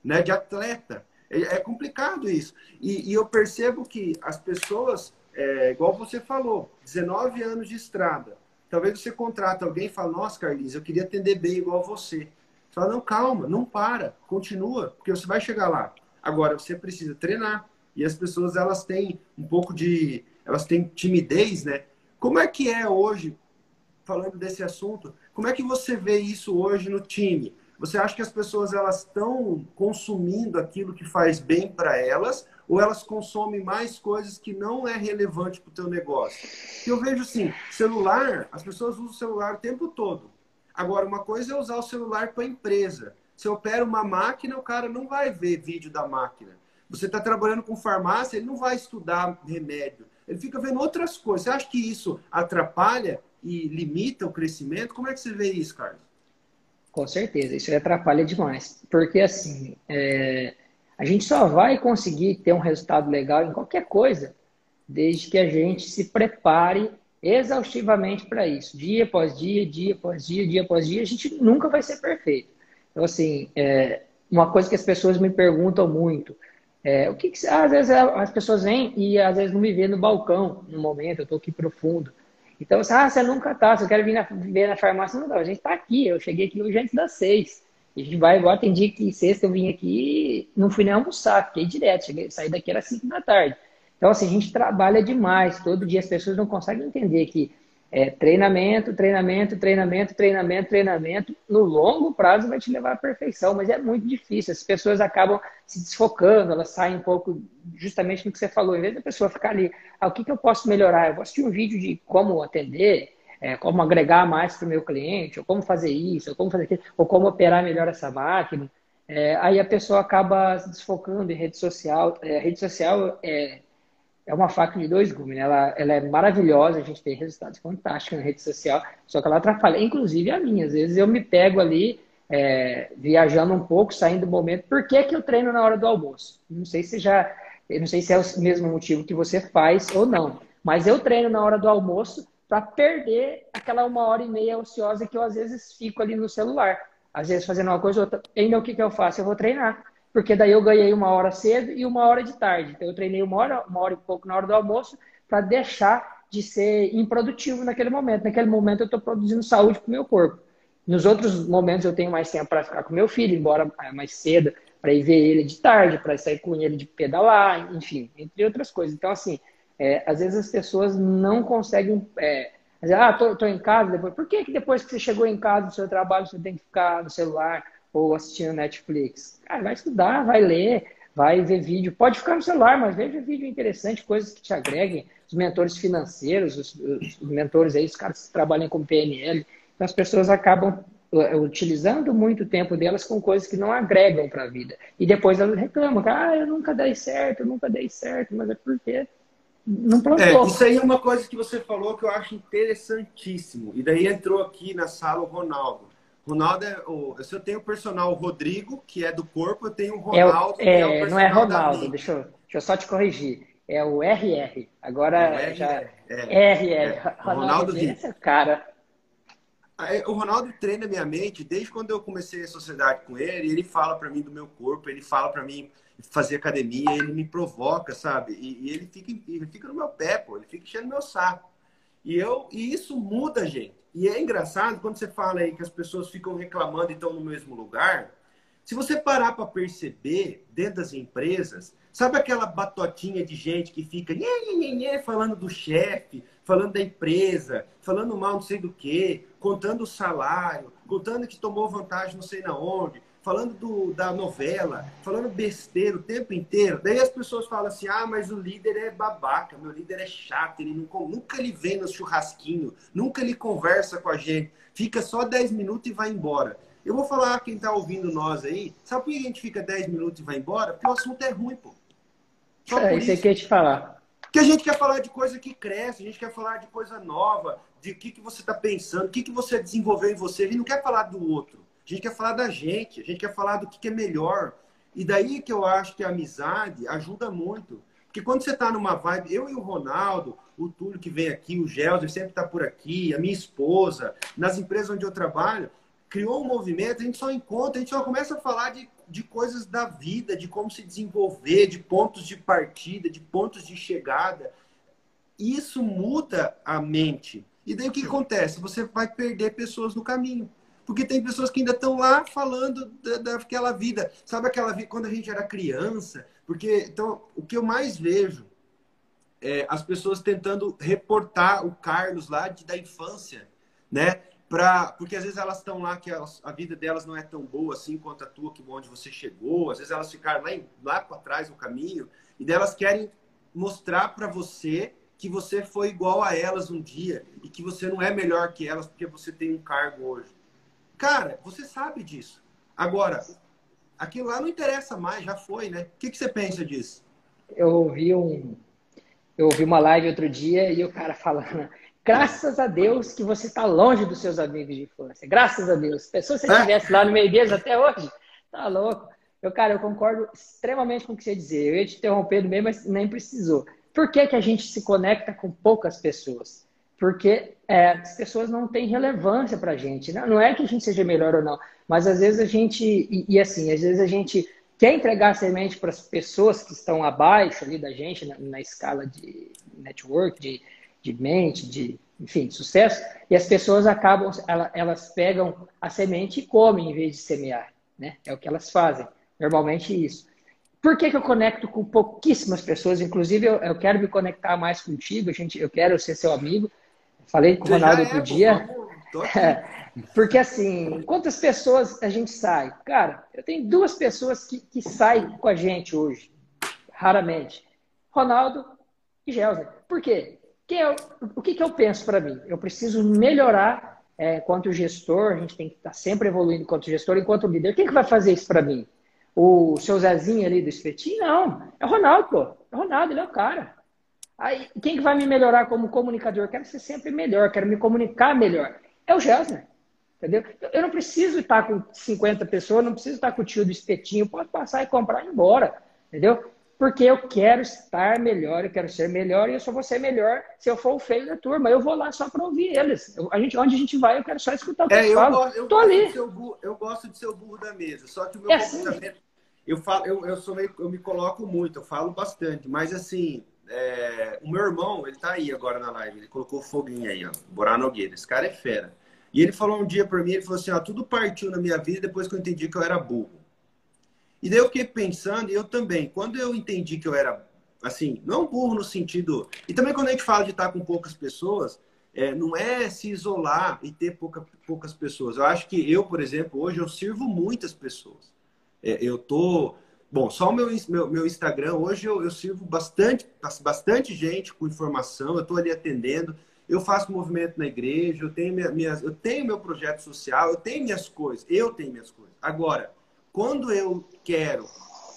né? de atleta. É, é complicado isso. E, e, eu percebo que as pessoas, é, igual você falou, 19 anos de estrada. Talvez você contrata alguém e fala, nossa, Carlinhos, eu queria atender bem igual você. Você fala, não, calma, não para, continua, porque você vai chegar lá. Agora, você precisa treinar. E as pessoas, elas têm um pouco de... Elas têm timidez, né? Como é que é hoje, falando desse assunto, como é que você vê isso hoje no time? Você acha que as pessoas elas estão consumindo aquilo que faz bem para elas ou elas consomem mais coisas que não é relevante para o teu negócio? Eu vejo assim, celular, as pessoas usam o celular o tempo todo. Agora, uma coisa é usar o celular para a empresa. Você opera uma máquina, o cara não vai ver vídeo da máquina. Você está trabalhando com farmácia, ele não vai estudar remédio. Ele fica vendo outras coisas. Você acha que isso atrapalha e limita o crescimento? Como é que você vê isso, Carlos? Com certeza, isso atrapalha demais. Porque assim, é... a gente só vai conseguir ter um resultado legal em qualquer coisa desde que a gente se prepare exaustivamente para isso. Dia após dia, dia após dia, dia após dia, a gente nunca vai ser perfeito. Então, assim, é, uma coisa que as pessoas me perguntam muito, é, o que, que às vezes as pessoas vêm e às vezes não me vê no balcão no momento, eu estou aqui profundo. Então, assim, ah, você nunca tá, você quer vir na, ver na farmácia, não, não, a gente está aqui, eu cheguei aqui hoje antes das seis. A gente vai igual, tem dia que sexta eu vim aqui não fui nem almoçar, fiquei direto, cheguei, saí daqui era cinco da tarde. Então, assim, a gente trabalha demais, todo dia as pessoas não conseguem entender que é, treinamento, treinamento, treinamento, treinamento, treinamento, no longo prazo vai te levar à perfeição, mas é muito difícil. As pessoas acabam se desfocando, elas saem um pouco justamente no que você falou. Em vez da pessoa ficar ali, ah, o que, que eu posso melhorar? Eu vou assistir um vídeo de como atender, é, como agregar mais para o meu cliente, ou como fazer isso, ou como fazer aquilo, ou como operar melhor essa máquina. É, aí a pessoa acaba se desfocando em rede social. É, rede social é é uma faca de dois gumes. Né? Ela, ela é maravilhosa, a gente tem resultados fantásticos na rede social, só que ela atrapalha, inclusive a minha. Às vezes eu me pego ali é, viajando um pouco, saindo do momento. Por que, que eu treino na hora do almoço? Não sei se já, não sei se é o mesmo motivo que você faz ou não, mas eu treino na hora do almoço para perder aquela uma hora e meia ociosa que eu às vezes fico ali no celular. Às vezes fazendo uma coisa ou outra. Ainda o que, que eu faço? Eu vou treinar. Porque daí eu ganhei uma hora cedo e uma hora de tarde. Então eu treinei uma hora, uma hora e pouco na hora do almoço para deixar de ser improdutivo naquele momento. Naquele momento eu estou produzindo saúde para o meu corpo. Nos outros momentos eu tenho mais tempo para ficar com meu filho, embora mais cedo, para ir ver ele de tarde, para sair com ele de pedalar, enfim, entre outras coisas. Então, assim, é, às vezes as pessoas não conseguem. É, dizer, ah, tô, tô, em casa depois. Por que, que depois que você chegou em casa do seu trabalho você tem que ficar no celular ou assistindo Netflix? Cara, vai estudar, vai ler, vai ver vídeo. Pode ficar no celular, mas veja vídeo interessante, coisas que te agreguem. Os mentores financeiros, os, os mentores aí, os caras que trabalham com PNL. Então as pessoas acabam eh, utilizando muito tempo delas com coisas que não agregam para a vida. E depois elas reclamam, ah, eu nunca dei certo, eu nunca dei certo, mas é porque não plantou. É, isso aí é uma coisa que você falou que eu acho interessantíssimo. E daí entrou aqui na sala o Ronaldo. Ronaldo é o. Se eu tenho o personal Rodrigo, que é do corpo, eu tenho o é Ronaldo. É, é, é o não é Ronaldo, deixa eu, deixa eu só te corrigir. É o RR. Agora é já. É, RR. É. Ronaldo, Ronaldo cara. O Ronaldo treina minha mente desde quando eu comecei a sociedade com ele. Ele fala para mim do meu corpo, ele fala para mim fazer academia, ele me provoca, sabe? E, e, ele, fica, ele fica no meu pé, pô, ele fica enchendo meu saco. E, eu, e isso muda, gente. E é engraçado quando você fala aí que as pessoas ficam reclamando e estão no mesmo lugar. Se você parar para perceber dentro das empresas, sabe aquela batotinha de gente que fica nhê, nhê, nhê, falando do chefe, falando da empresa, falando mal não sei do que, contando o salário, contando que tomou vantagem não sei na onde, falando do, da novela, falando besteira o tempo inteiro. Daí as pessoas falam assim: ah, mas o líder é babaca, meu líder é chato, ele não, nunca ele vem no churrasquinho, nunca ele conversa com a gente, fica só 10 minutos e vai embora. Eu vou falar quem está ouvindo nós aí, sabe por que a gente fica 10 minutos e vai embora? Porque o assunto é ruim, pô. Só é, isso aí que eu te falar. Porque a gente quer falar de coisa que cresce, a gente quer falar de coisa nova, de o que, que você está pensando, o que, que você desenvolveu em você. A gente não quer falar do outro. A gente quer falar da gente, a gente quer falar do que, que é melhor. E daí que eu acho que a amizade ajuda muito. Porque quando você está numa vibe, eu e o Ronaldo, o Túlio que vem aqui, o Gelder sempre está por aqui, a minha esposa, nas empresas onde eu trabalho, criou um movimento, a gente só encontra, a gente só começa a falar de, de coisas da vida, de como se desenvolver, de pontos de partida, de pontos de chegada. Isso muda a mente. E daí o que acontece? Você vai perder pessoas no caminho. Porque tem pessoas que ainda estão lá falando da, daquela vida. Sabe aquela vida quando a gente era criança? Porque, então, o que eu mais vejo é as pessoas tentando reportar o Carlos lá de, da infância, né? Pra, porque às vezes elas estão lá que elas, a vida delas não é tão boa assim quanto a tua, que onde você chegou. Às vezes elas ficaram lá, lá para trás no caminho e delas querem mostrar para você que você foi igual a elas um dia e que você não é melhor que elas porque você tem um cargo hoje. Cara, você sabe disso. Agora, aquilo lá não interessa mais, já foi, né? O que, que você pensa disso? Eu ouvi um. Eu ouvi uma live outro dia e o cara falando. Graças a Deus que você está longe dos seus amigos de infância. Graças a Deus. Pessoa se você estivesse é? lá no meio deles até hoje, tá louco. Eu, cara, eu concordo extremamente com o que você dizer. Eu ia te interromper no meio, mas nem precisou. Por que, que a gente se conecta com poucas pessoas? Porque é, as pessoas não têm relevância para a gente. Não, não é que a gente seja melhor ou não, mas às vezes a gente, e, e assim, às vezes a gente quer entregar semente para as pessoas que estão abaixo ali da gente, na, na escala de network, de, de mente, de, enfim, de sucesso, e as pessoas acabam, elas pegam a semente e comem em vez de semear, né? É o que elas fazem, normalmente isso. Por que, que eu conecto com pouquíssimas pessoas? Inclusive, eu, eu quero me conectar mais contigo, gente, eu quero ser seu amigo, Falei com o Ronaldo outro é, dia. [laughs] porque assim, quantas pessoas a gente sai? Cara, eu tenho duas pessoas que, que saem com a gente hoje, raramente. Ronaldo e Gelser. Por quê? Que eu, o que, que eu penso para mim? Eu preciso melhorar é, enquanto gestor, a gente tem que estar tá sempre evoluindo enquanto gestor, enquanto líder. Quem que vai fazer isso para mim? O seu Zezinho ali do espetinho? Não, é o Ronaldo, pô. É o Ronaldo, ele é o cara. Aí, quem que vai me melhorar como comunicador? quero ser sempre melhor, quero me comunicar melhor. É o Gessner. Entendeu? Eu não preciso estar com 50 pessoas, não preciso estar com o tio do espetinho, pode passar e comprar e ir embora. Entendeu? Porque eu quero estar melhor, eu quero ser melhor e eu só vou ser melhor se eu for o feio da turma. Eu vou lá só para ouvir eles. Eu, a gente, onde a gente vai, eu quero só escutar o que é, eles falam. Gosto, eu, Tô gosto ali. De ser o burro, eu gosto de ser o burro da mesa, só que o meu é assim. comportamento. Assim. eu falo, eu, eu sou meio, eu me coloco muito, eu falo bastante, mas assim, é, o meu irmão, ele tá aí agora na live, ele colocou foguinho aí, ó, Borá Nogueira, esse cara é fera. E ele falou um dia para mim, ele falou assim, ó, tudo partiu na minha vida depois que eu entendi que eu era burro. E daí eu fiquei pensando, e eu também, quando eu entendi que eu era, assim, não burro no sentido... E também quando a gente fala de estar com poucas pessoas, é, não é se isolar e ter pouca, poucas pessoas. Eu acho que eu, por exemplo, hoje eu sirvo muitas pessoas. É, eu tô... Bom, só o meu, meu, meu Instagram, hoje eu, eu sirvo bastante, bastante gente com informação, eu estou ali atendendo eu faço movimento na igreja, eu tenho, minha, minhas, eu tenho meu projeto social, eu tenho minhas coisas, eu tenho minhas coisas. Agora, quando eu quero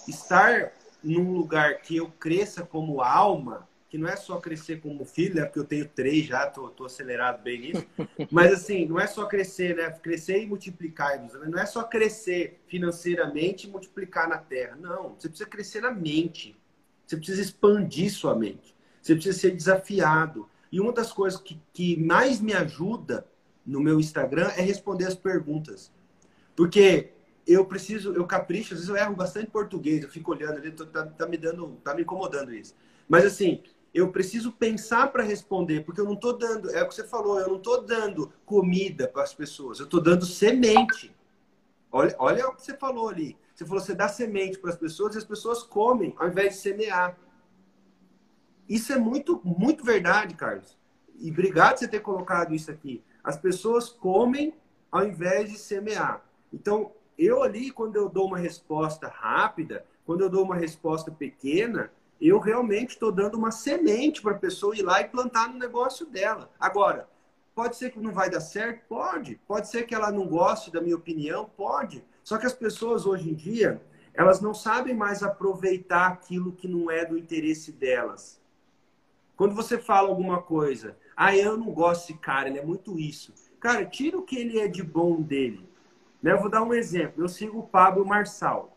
estar num lugar que eu cresça como alma, que não é só crescer como filho, né? Porque eu tenho três já, tô, tô acelerado bem nisso. [laughs] Mas assim, não é só crescer, né? Crescer e multiplicar, não é só crescer financeiramente e multiplicar na terra. Não, você precisa crescer na mente. Você precisa expandir sua mente. Você precisa ser desafiado. E uma das coisas que, que mais me ajuda no meu Instagram é responder as perguntas. Porque eu preciso, eu capricho, às vezes eu erro bastante português, eu fico olhando ali, tô, tá, tá, me dando, tá me incomodando isso. Mas assim, eu preciso pensar para responder, porque eu não tô dando, é o que você falou, eu não tô dando comida para as pessoas, eu tô dando semente. Olha, olha o que você falou ali. Você falou, você dá semente para as pessoas e as pessoas comem ao invés de semear. Isso é muito, muito verdade, Carlos. E obrigado por você ter colocado isso aqui. As pessoas comem ao invés de semear. Então, eu ali, quando eu dou uma resposta rápida, quando eu dou uma resposta pequena, eu realmente estou dando uma semente para a pessoa ir lá e plantar no negócio dela. Agora, pode ser que não vai dar certo? Pode. Pode ser que ela não goste da minha opinião? Pode. Só que as pessoas hoje em dia, elas não sabem mais aproveitar aquilo que não é do interesse delas. Quando você fala alguma coisa, ah, eu não gosto desse cara, ele é muito isso. Cara, tira o que ele é de bom dele. Né? Eu vou dar um exemplo. Eu sigo o Pablo Marçal.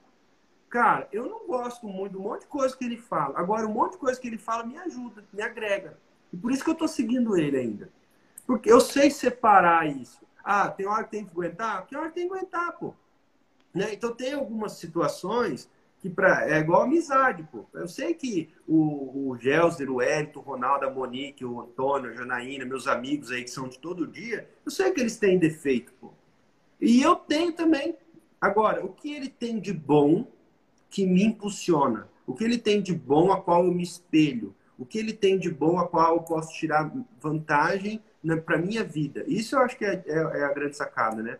Cara, eu não gosto muito de um monte de coisa que ele fala. Agora, um monte de coisa que ele fala me ajuda, me agrega. E por isso que eu tô seguindo ele ainda. Porque eu sei separar isso. Ah, tem hora que tem que aguentar? Tem hora que tem que aguentar, pô. Né? Então, tem algumas situações que pra, é igual amizade, pô. Eu sei que o, o Gelser, o Hélito, o Ronaldo, a Monique, o Antônio, a Janaína, meus amigos aí que são de todo dia, eu sei que eles têm defeito, pô. E eu tenho também. Agora, o que ele tem de bom que me impulsiona? O que ele tem de bom a qual eu me espelho? O que ele tem de bom a qual eu posso tirar vantagem para minha vida? Isso eu acho que é, é, é a grande sacada, né?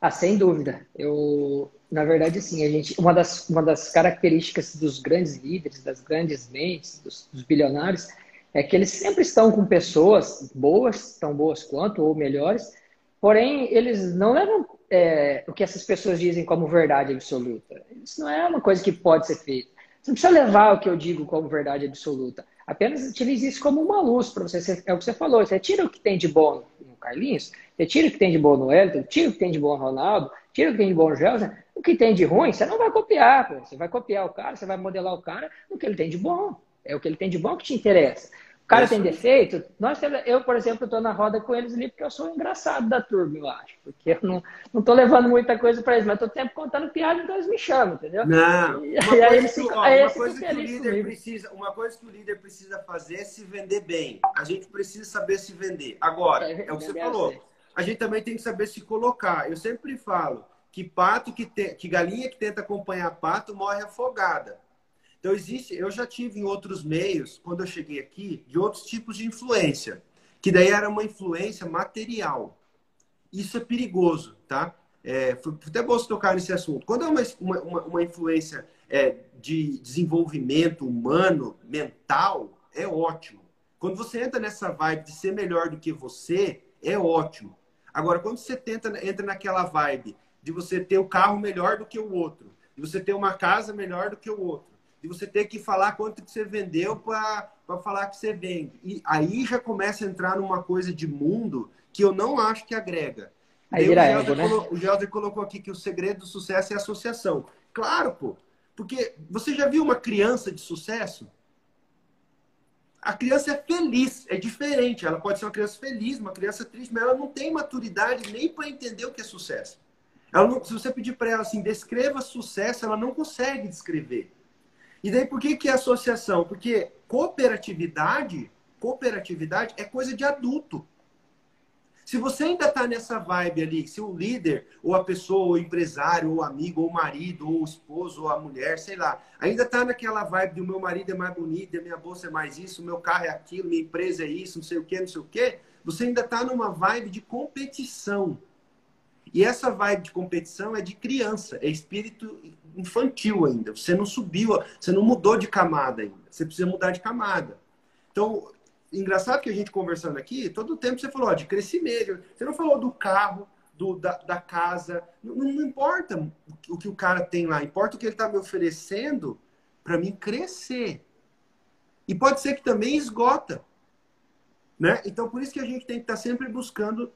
Ah, sem dúvida. Eu, na verdade, assim, a gente, uma das, uma das características dos grandes líderes, das grandes mentes, dos, dos bilionários, é que eles sempre estão com pessoas boas, tão boas quanto ou melhores, porém eles não levam é, o que essas pessoas dizem como verdade absoluta. Isso não é uma coisa que pode ser feita. Você não precisa levar o que eu digo como verdade absoluta. Apenas utilize isso como uma luz para você. É o que você falou. Você tira o que tem de bom no Carlinhos, você tira o que tem de bom no Elton, tira o que tem de bom no Ronaldo, tira o que tem de bom no Gelson. O que tem de ruim, você não vai copiar. Pô. Você vai copiar o cara, você vai modelar o cara no que ele tem de bom. É o que ele tem de bom que te interessa. O cara tem defeito. Nós, eu, por exemplo, estou na roda com eles ali porque eu sou engraçado da turma, eu acho. Porque eu não, não tô levando muita coisa para eles, mas estou tempo contando piada, então eles me chamam, entendeu? Não. E, uma, [laughs] coisa, que, ó, uma coisa que o líder precisa, uma coisa que o líder precisa fazer é se vender bem. A gente precisa saber se vender. Agora, é, é o que você falou. A gente também tem que saber se colocar. Eu sempre falo que pato que, te, que galinha que tenta acompanhar pato morre afogada. Então, existe, eu já tive em outros meios, quando eu cheguei aqui, de outros tipos de influência, que daí era uma influência material. Isso é perigoso, tá? É, foi até bom você tocar nesse assunto. Quando é uma, uma, uma influência é, de desenvolvimento humano, mental, é ótimo. Quando você entra nessa vibe de ser melhor do que você, é ótimo. Agora, quando você tenta, entra naquela vibe de você ter o carro melhor do que o outro, de você ter uma casa melhor do que o outro, de você ter que falar quanto que você vendeu para falar que você vende. E aí já começa a entrar numa coisa de mundo que eu não acho que agrega. Aí vira o, Gelder né? colocou, o Gelder colocou aqui que o segredo do sucesso é associação. Claro, pô. Porque você já viu uma criança de sucesso? A criança é feliz, é diferente. Ela pode ser uma criança feliz, uma criança triste, mas ela não tem maturidade nem para entender o que é sucesso. Ela se você pedir para ela assim, descreva sucesso, ela não consegue descrever. E daí por que, que é associação? Porque cooperatividade, cooperatividade é coisa de adulto. Se você ainda está nessa vibe ali, se o líder, ou a pessoa, ou o empresário, ou o amigo, ou o marido, ou o esposo, ou a mulher, sei lá, ainda está naquela vibe do meu marido é mais bonito, a minha bolsa é mais isso, o meu carro é aquilo, minha empresa é isso, não sei o que, não sei o que, você ainda está numa vibe de competição. E essa vibe de competição é de criança, é espírito infantil ainda. Você não subiu, você não mudou de camada ainda. Você precisa mudar de camada. Então, engraçado que a gente conversando aqui, todo tempo você falou ó, de crescimento. Você não falou do carro, do, da, da casa. Não, não, importa o que o cara tem lá, importa o que ele está me oferecendo para mim crescer. E pode ser que também esgota. Né? Então, por isso que a gente tem que estar tá sempre buscando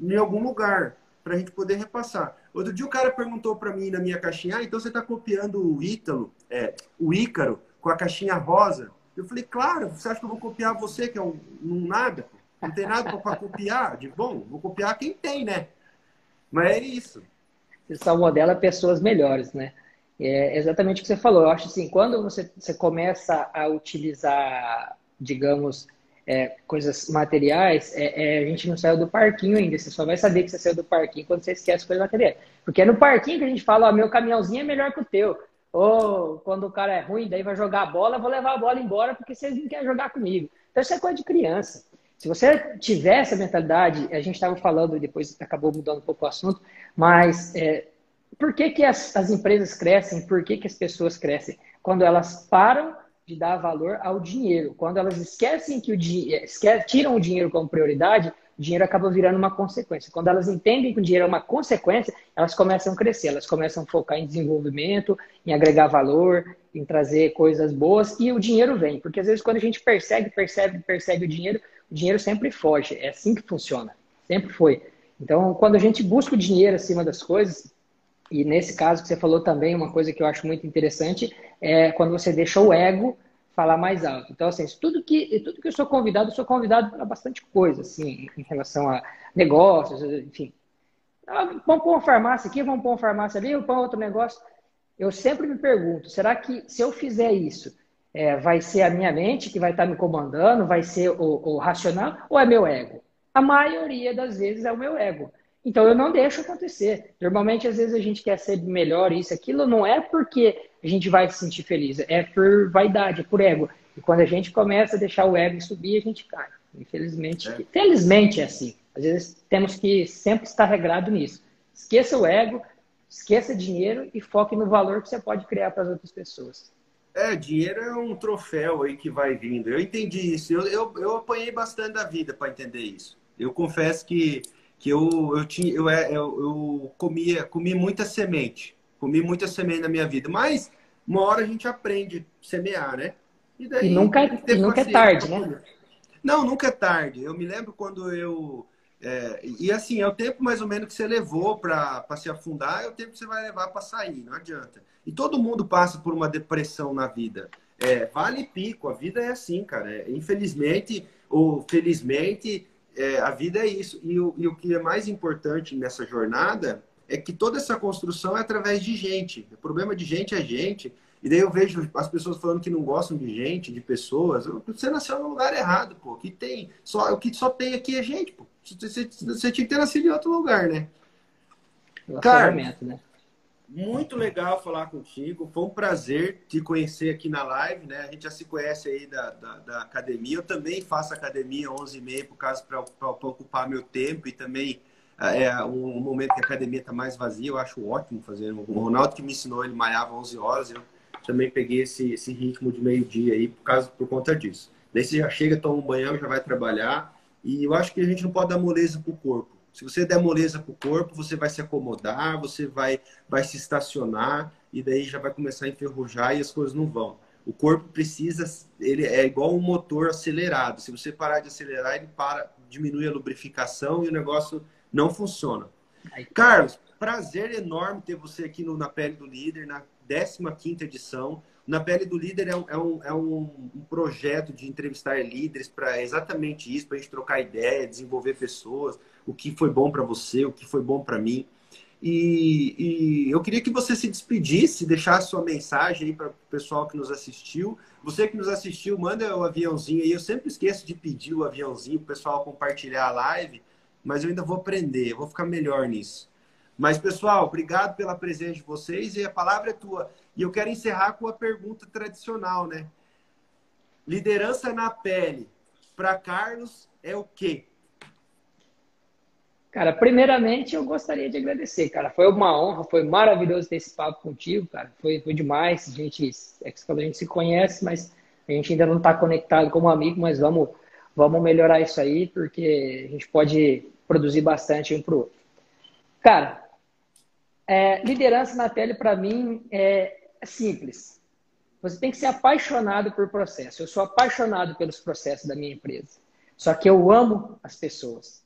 em algum lugar para a gente poder repassar. Outro dia o cara perguntou para mim na minha caixinha, ah, então você está copiando o Ítalo, é, o Ícaro, com a caixinha rosa? Eu falei, claro, você acha que eu vou copiar você, que é um, um nada? Não tem nada para copiar? De bom, vou copiar quem tem, né? Mas é isso. Você só modela pessoas melhores, né? É exatamente o que você falou. Eu acho assim, quando você, você começa a utilizar, digamos, é, coisas materiais, é, é, a gente não saiu do parquinho ainda. Você só vai saber que você saiu do parquinho quando você esquece coisas materiais. Porque é no parquinho que a gente fala, ó, meu caminhãozinho é melhor que o teu. Ou quando o cara é ruim, daí vai jogar a bola, vou levar a bola embora porque vocês não querem jogar comigo. Então isso é coisa de criança. Se você tiver essa mentalidade, a gente estava falando, depois acabou mudando um pouco o assunto, mas é, por que, que as, as empresas crescem? Por que, que as pessoas crescem? Quando elas param de dar valor ao dinheiro. Quando elas esquecem que o dinheiro, tiram o dinheiro como prioridade, o dinheiro acaba virando uma consequência. Quando elas entendem que o dinheiro é uma consequência, elas começam a crescer, elas começam a focar em desenvolvimento, em agregar valor, em trazer coisas boas e o dinheiro vem. Porque às vezes quando a gente persegue, percebe, persegue o dinheiro, o dinheiro sempre foge. É assim que funciona. Sempre foi. Então, quando a gente busca o dinheiro acima das coisas, e nesse caso que você falou também, uma coisa que eu acho muito interessante é quando você deixa o ego falar mais alto. Então, assim, tudo que, tudo que eu sou convidado, eu sou convidado para bastante coisa, assim, em relação a negócios, enfim. Ah, vamos pôr uma farmácia aqui, vamos pôr uma farmácia ali, vamos pôr outro negócio. Eu sempre me pergunto, será que se eu fizer isso, é, vai ser a minha mente que vai estar me comandando, vai ser o, o racional, ou é meu ego? A maioria das vezes é o meu ego. Então eu não deixo acontecer. Normalmente, às vezes, a gente quer ser melhor, isso, aquilo, não é porque a gente vai se sentir feliz, é por vaidade, é por ego. E quando a gente começa a deixar o ego subir, a gente cai. Infelizmente, é. felizmente é assim. Às vezes temos que sempre estar regrado nisso. Esqueça o ego, esqueça dinheiro e foque no valor que você pode criar para as outras pessoas. É, dinheiro é um troféu aí que vai vindo. Eu entendi isso. Eu, eu, eu apanhei bastante da vida para entender isso. Eu confesso que que eu, eu, tinha, eu, é, eu, eu comia, comi muita semente. Comi muita semente na minha vida. Mas uma hora a gente aprende a semear, né? E, daí, e nunca, é, e nunca é tarde, né? Não, nunca é tarde. Eu me lembro quando eu. É, e assim, é o tempo mais ou menos que você levou para se afundar, é o tempo que você vai levar para sair, não adianta. E todo mundo passa por uma depressão na vida. É, vale pico, a vida é assim, cara. É, infelizmente ou felizmente, é, a vida é isso. E o, e o que é mais importante nessa jornada é que toda essa construção é através de gente. O problema de gente é gente. E daí eu vejo as pessoas falando que não gostam de gente, de pessoas. Você nasceu no lugar errado, pô. Que tem só o que só tem aqui é gente, pô. Você, você, você tinha que ter nascido em outro lugar, né? Cara, né? Muito legal falar contigo. Foi um prazer te conhecer aqui na live, né? A gente já se conhece aí da, da, da academia. Eu também faço academia 11h30 por causa para ocupar meu tempo e também é, é um momento que a academia está mais vazia. Eu acho ótimo fazer. O Ronaldo que me ensinou, ele malhava 11 horas. Eu também peguei esse, esse ritmo de meio-dia aí por, causa, por conta disso. Daí você já chega, toma um banho, já vai trabalhar. E eu acho que a gente não pode dar moleza para o corpo. Se você der moleza para o corpo, você vai se acomodar, você vai, vai se estacionar e daí já vai começar a enferrujar e as coisas não vão. O corpo precisa, ele é igual um motor acelerado. Se você parar de acelerar, ele para, diminui a lubrificação e o negócio não funciona. Carlos, prazer enorme ter você aqui no, na Pele do Líder, na 15 edição. Na Pele do Líder é um, é um, é um, um projeto de entrevistar líderes para exatamente isso, para a gente trocar ideia, desenvolver pessoas, o que foi bom para você, o que foi bom para mim. E, e, eu queria que você se despedisse, deixasse sua mensagem aí para o pessoal que nos assistiu. Você que nos assistiu, manda o aviãozinho aí. Eu sempre esqueço de pedir o aviãozinho para o pessoal compartilhar a live, mas eu ainda vou aprender, vou ficar melhor nisso. Mas, pessoal, obrigado pela presença de vocês e a palavra é tua. E eu quero encerrar com a pergunta tradicional, né? Liderança na pele, para Carlos, é o quê? Cara, primeiramente eu gostaria de agradecer, cara. Foi uma honra, foi maravilhoso ter esse papo contigo, cara. Foi, foi demais. A gente, é que a gente se conhece, mas a gente ainda não está conectado como amigo, mas vamos, vamos melhorar isso aí, porque a gente pode produzir bastante um para o outro. Cara, é, liderança na pele para mim é, é simples. Você tem que ser apaixonado por processo. Eu sou apaixonado pelos processos da minha empresa. Só que eu amo as pessoas.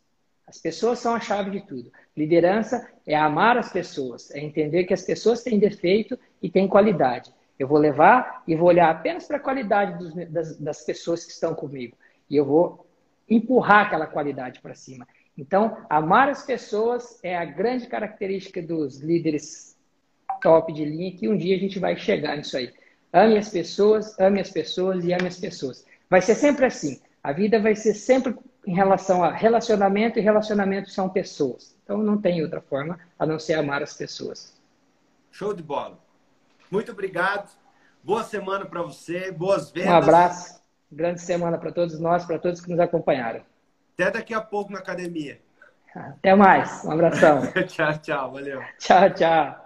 As pessoas são a chave de tudo. Liderança é amar as pessoas, é entender que as pessoas têm defeito e têm qualidade. Eu vou levar e vou olhar apenas para a qualidade dos, das, das pessoas que estão comigo. E eu vou empurrar aquela qualidade para cima. Então, amar as pessoas é a grande característica dos líderes top de linha, que um dia a gente vai chegar nisso aí. Ame as pessoas, ame as pessoas e ame as pessoas. Vai ser sempre assim. A vida vai ser sempre em relação a relacionamento, e relacionamento são pessoas. Então não tem outra forma a não ser amar as pessoas. Show de bola. Muito obrigado. Boa semana para você, boas vendas. Um abraço. Grande semana para todos nós, para todos que nos acompanharam. Até daqui a pouco na academia. Até mais. Um abração. [laughs] tchau, tchau. Valeu. Tchau, tchau.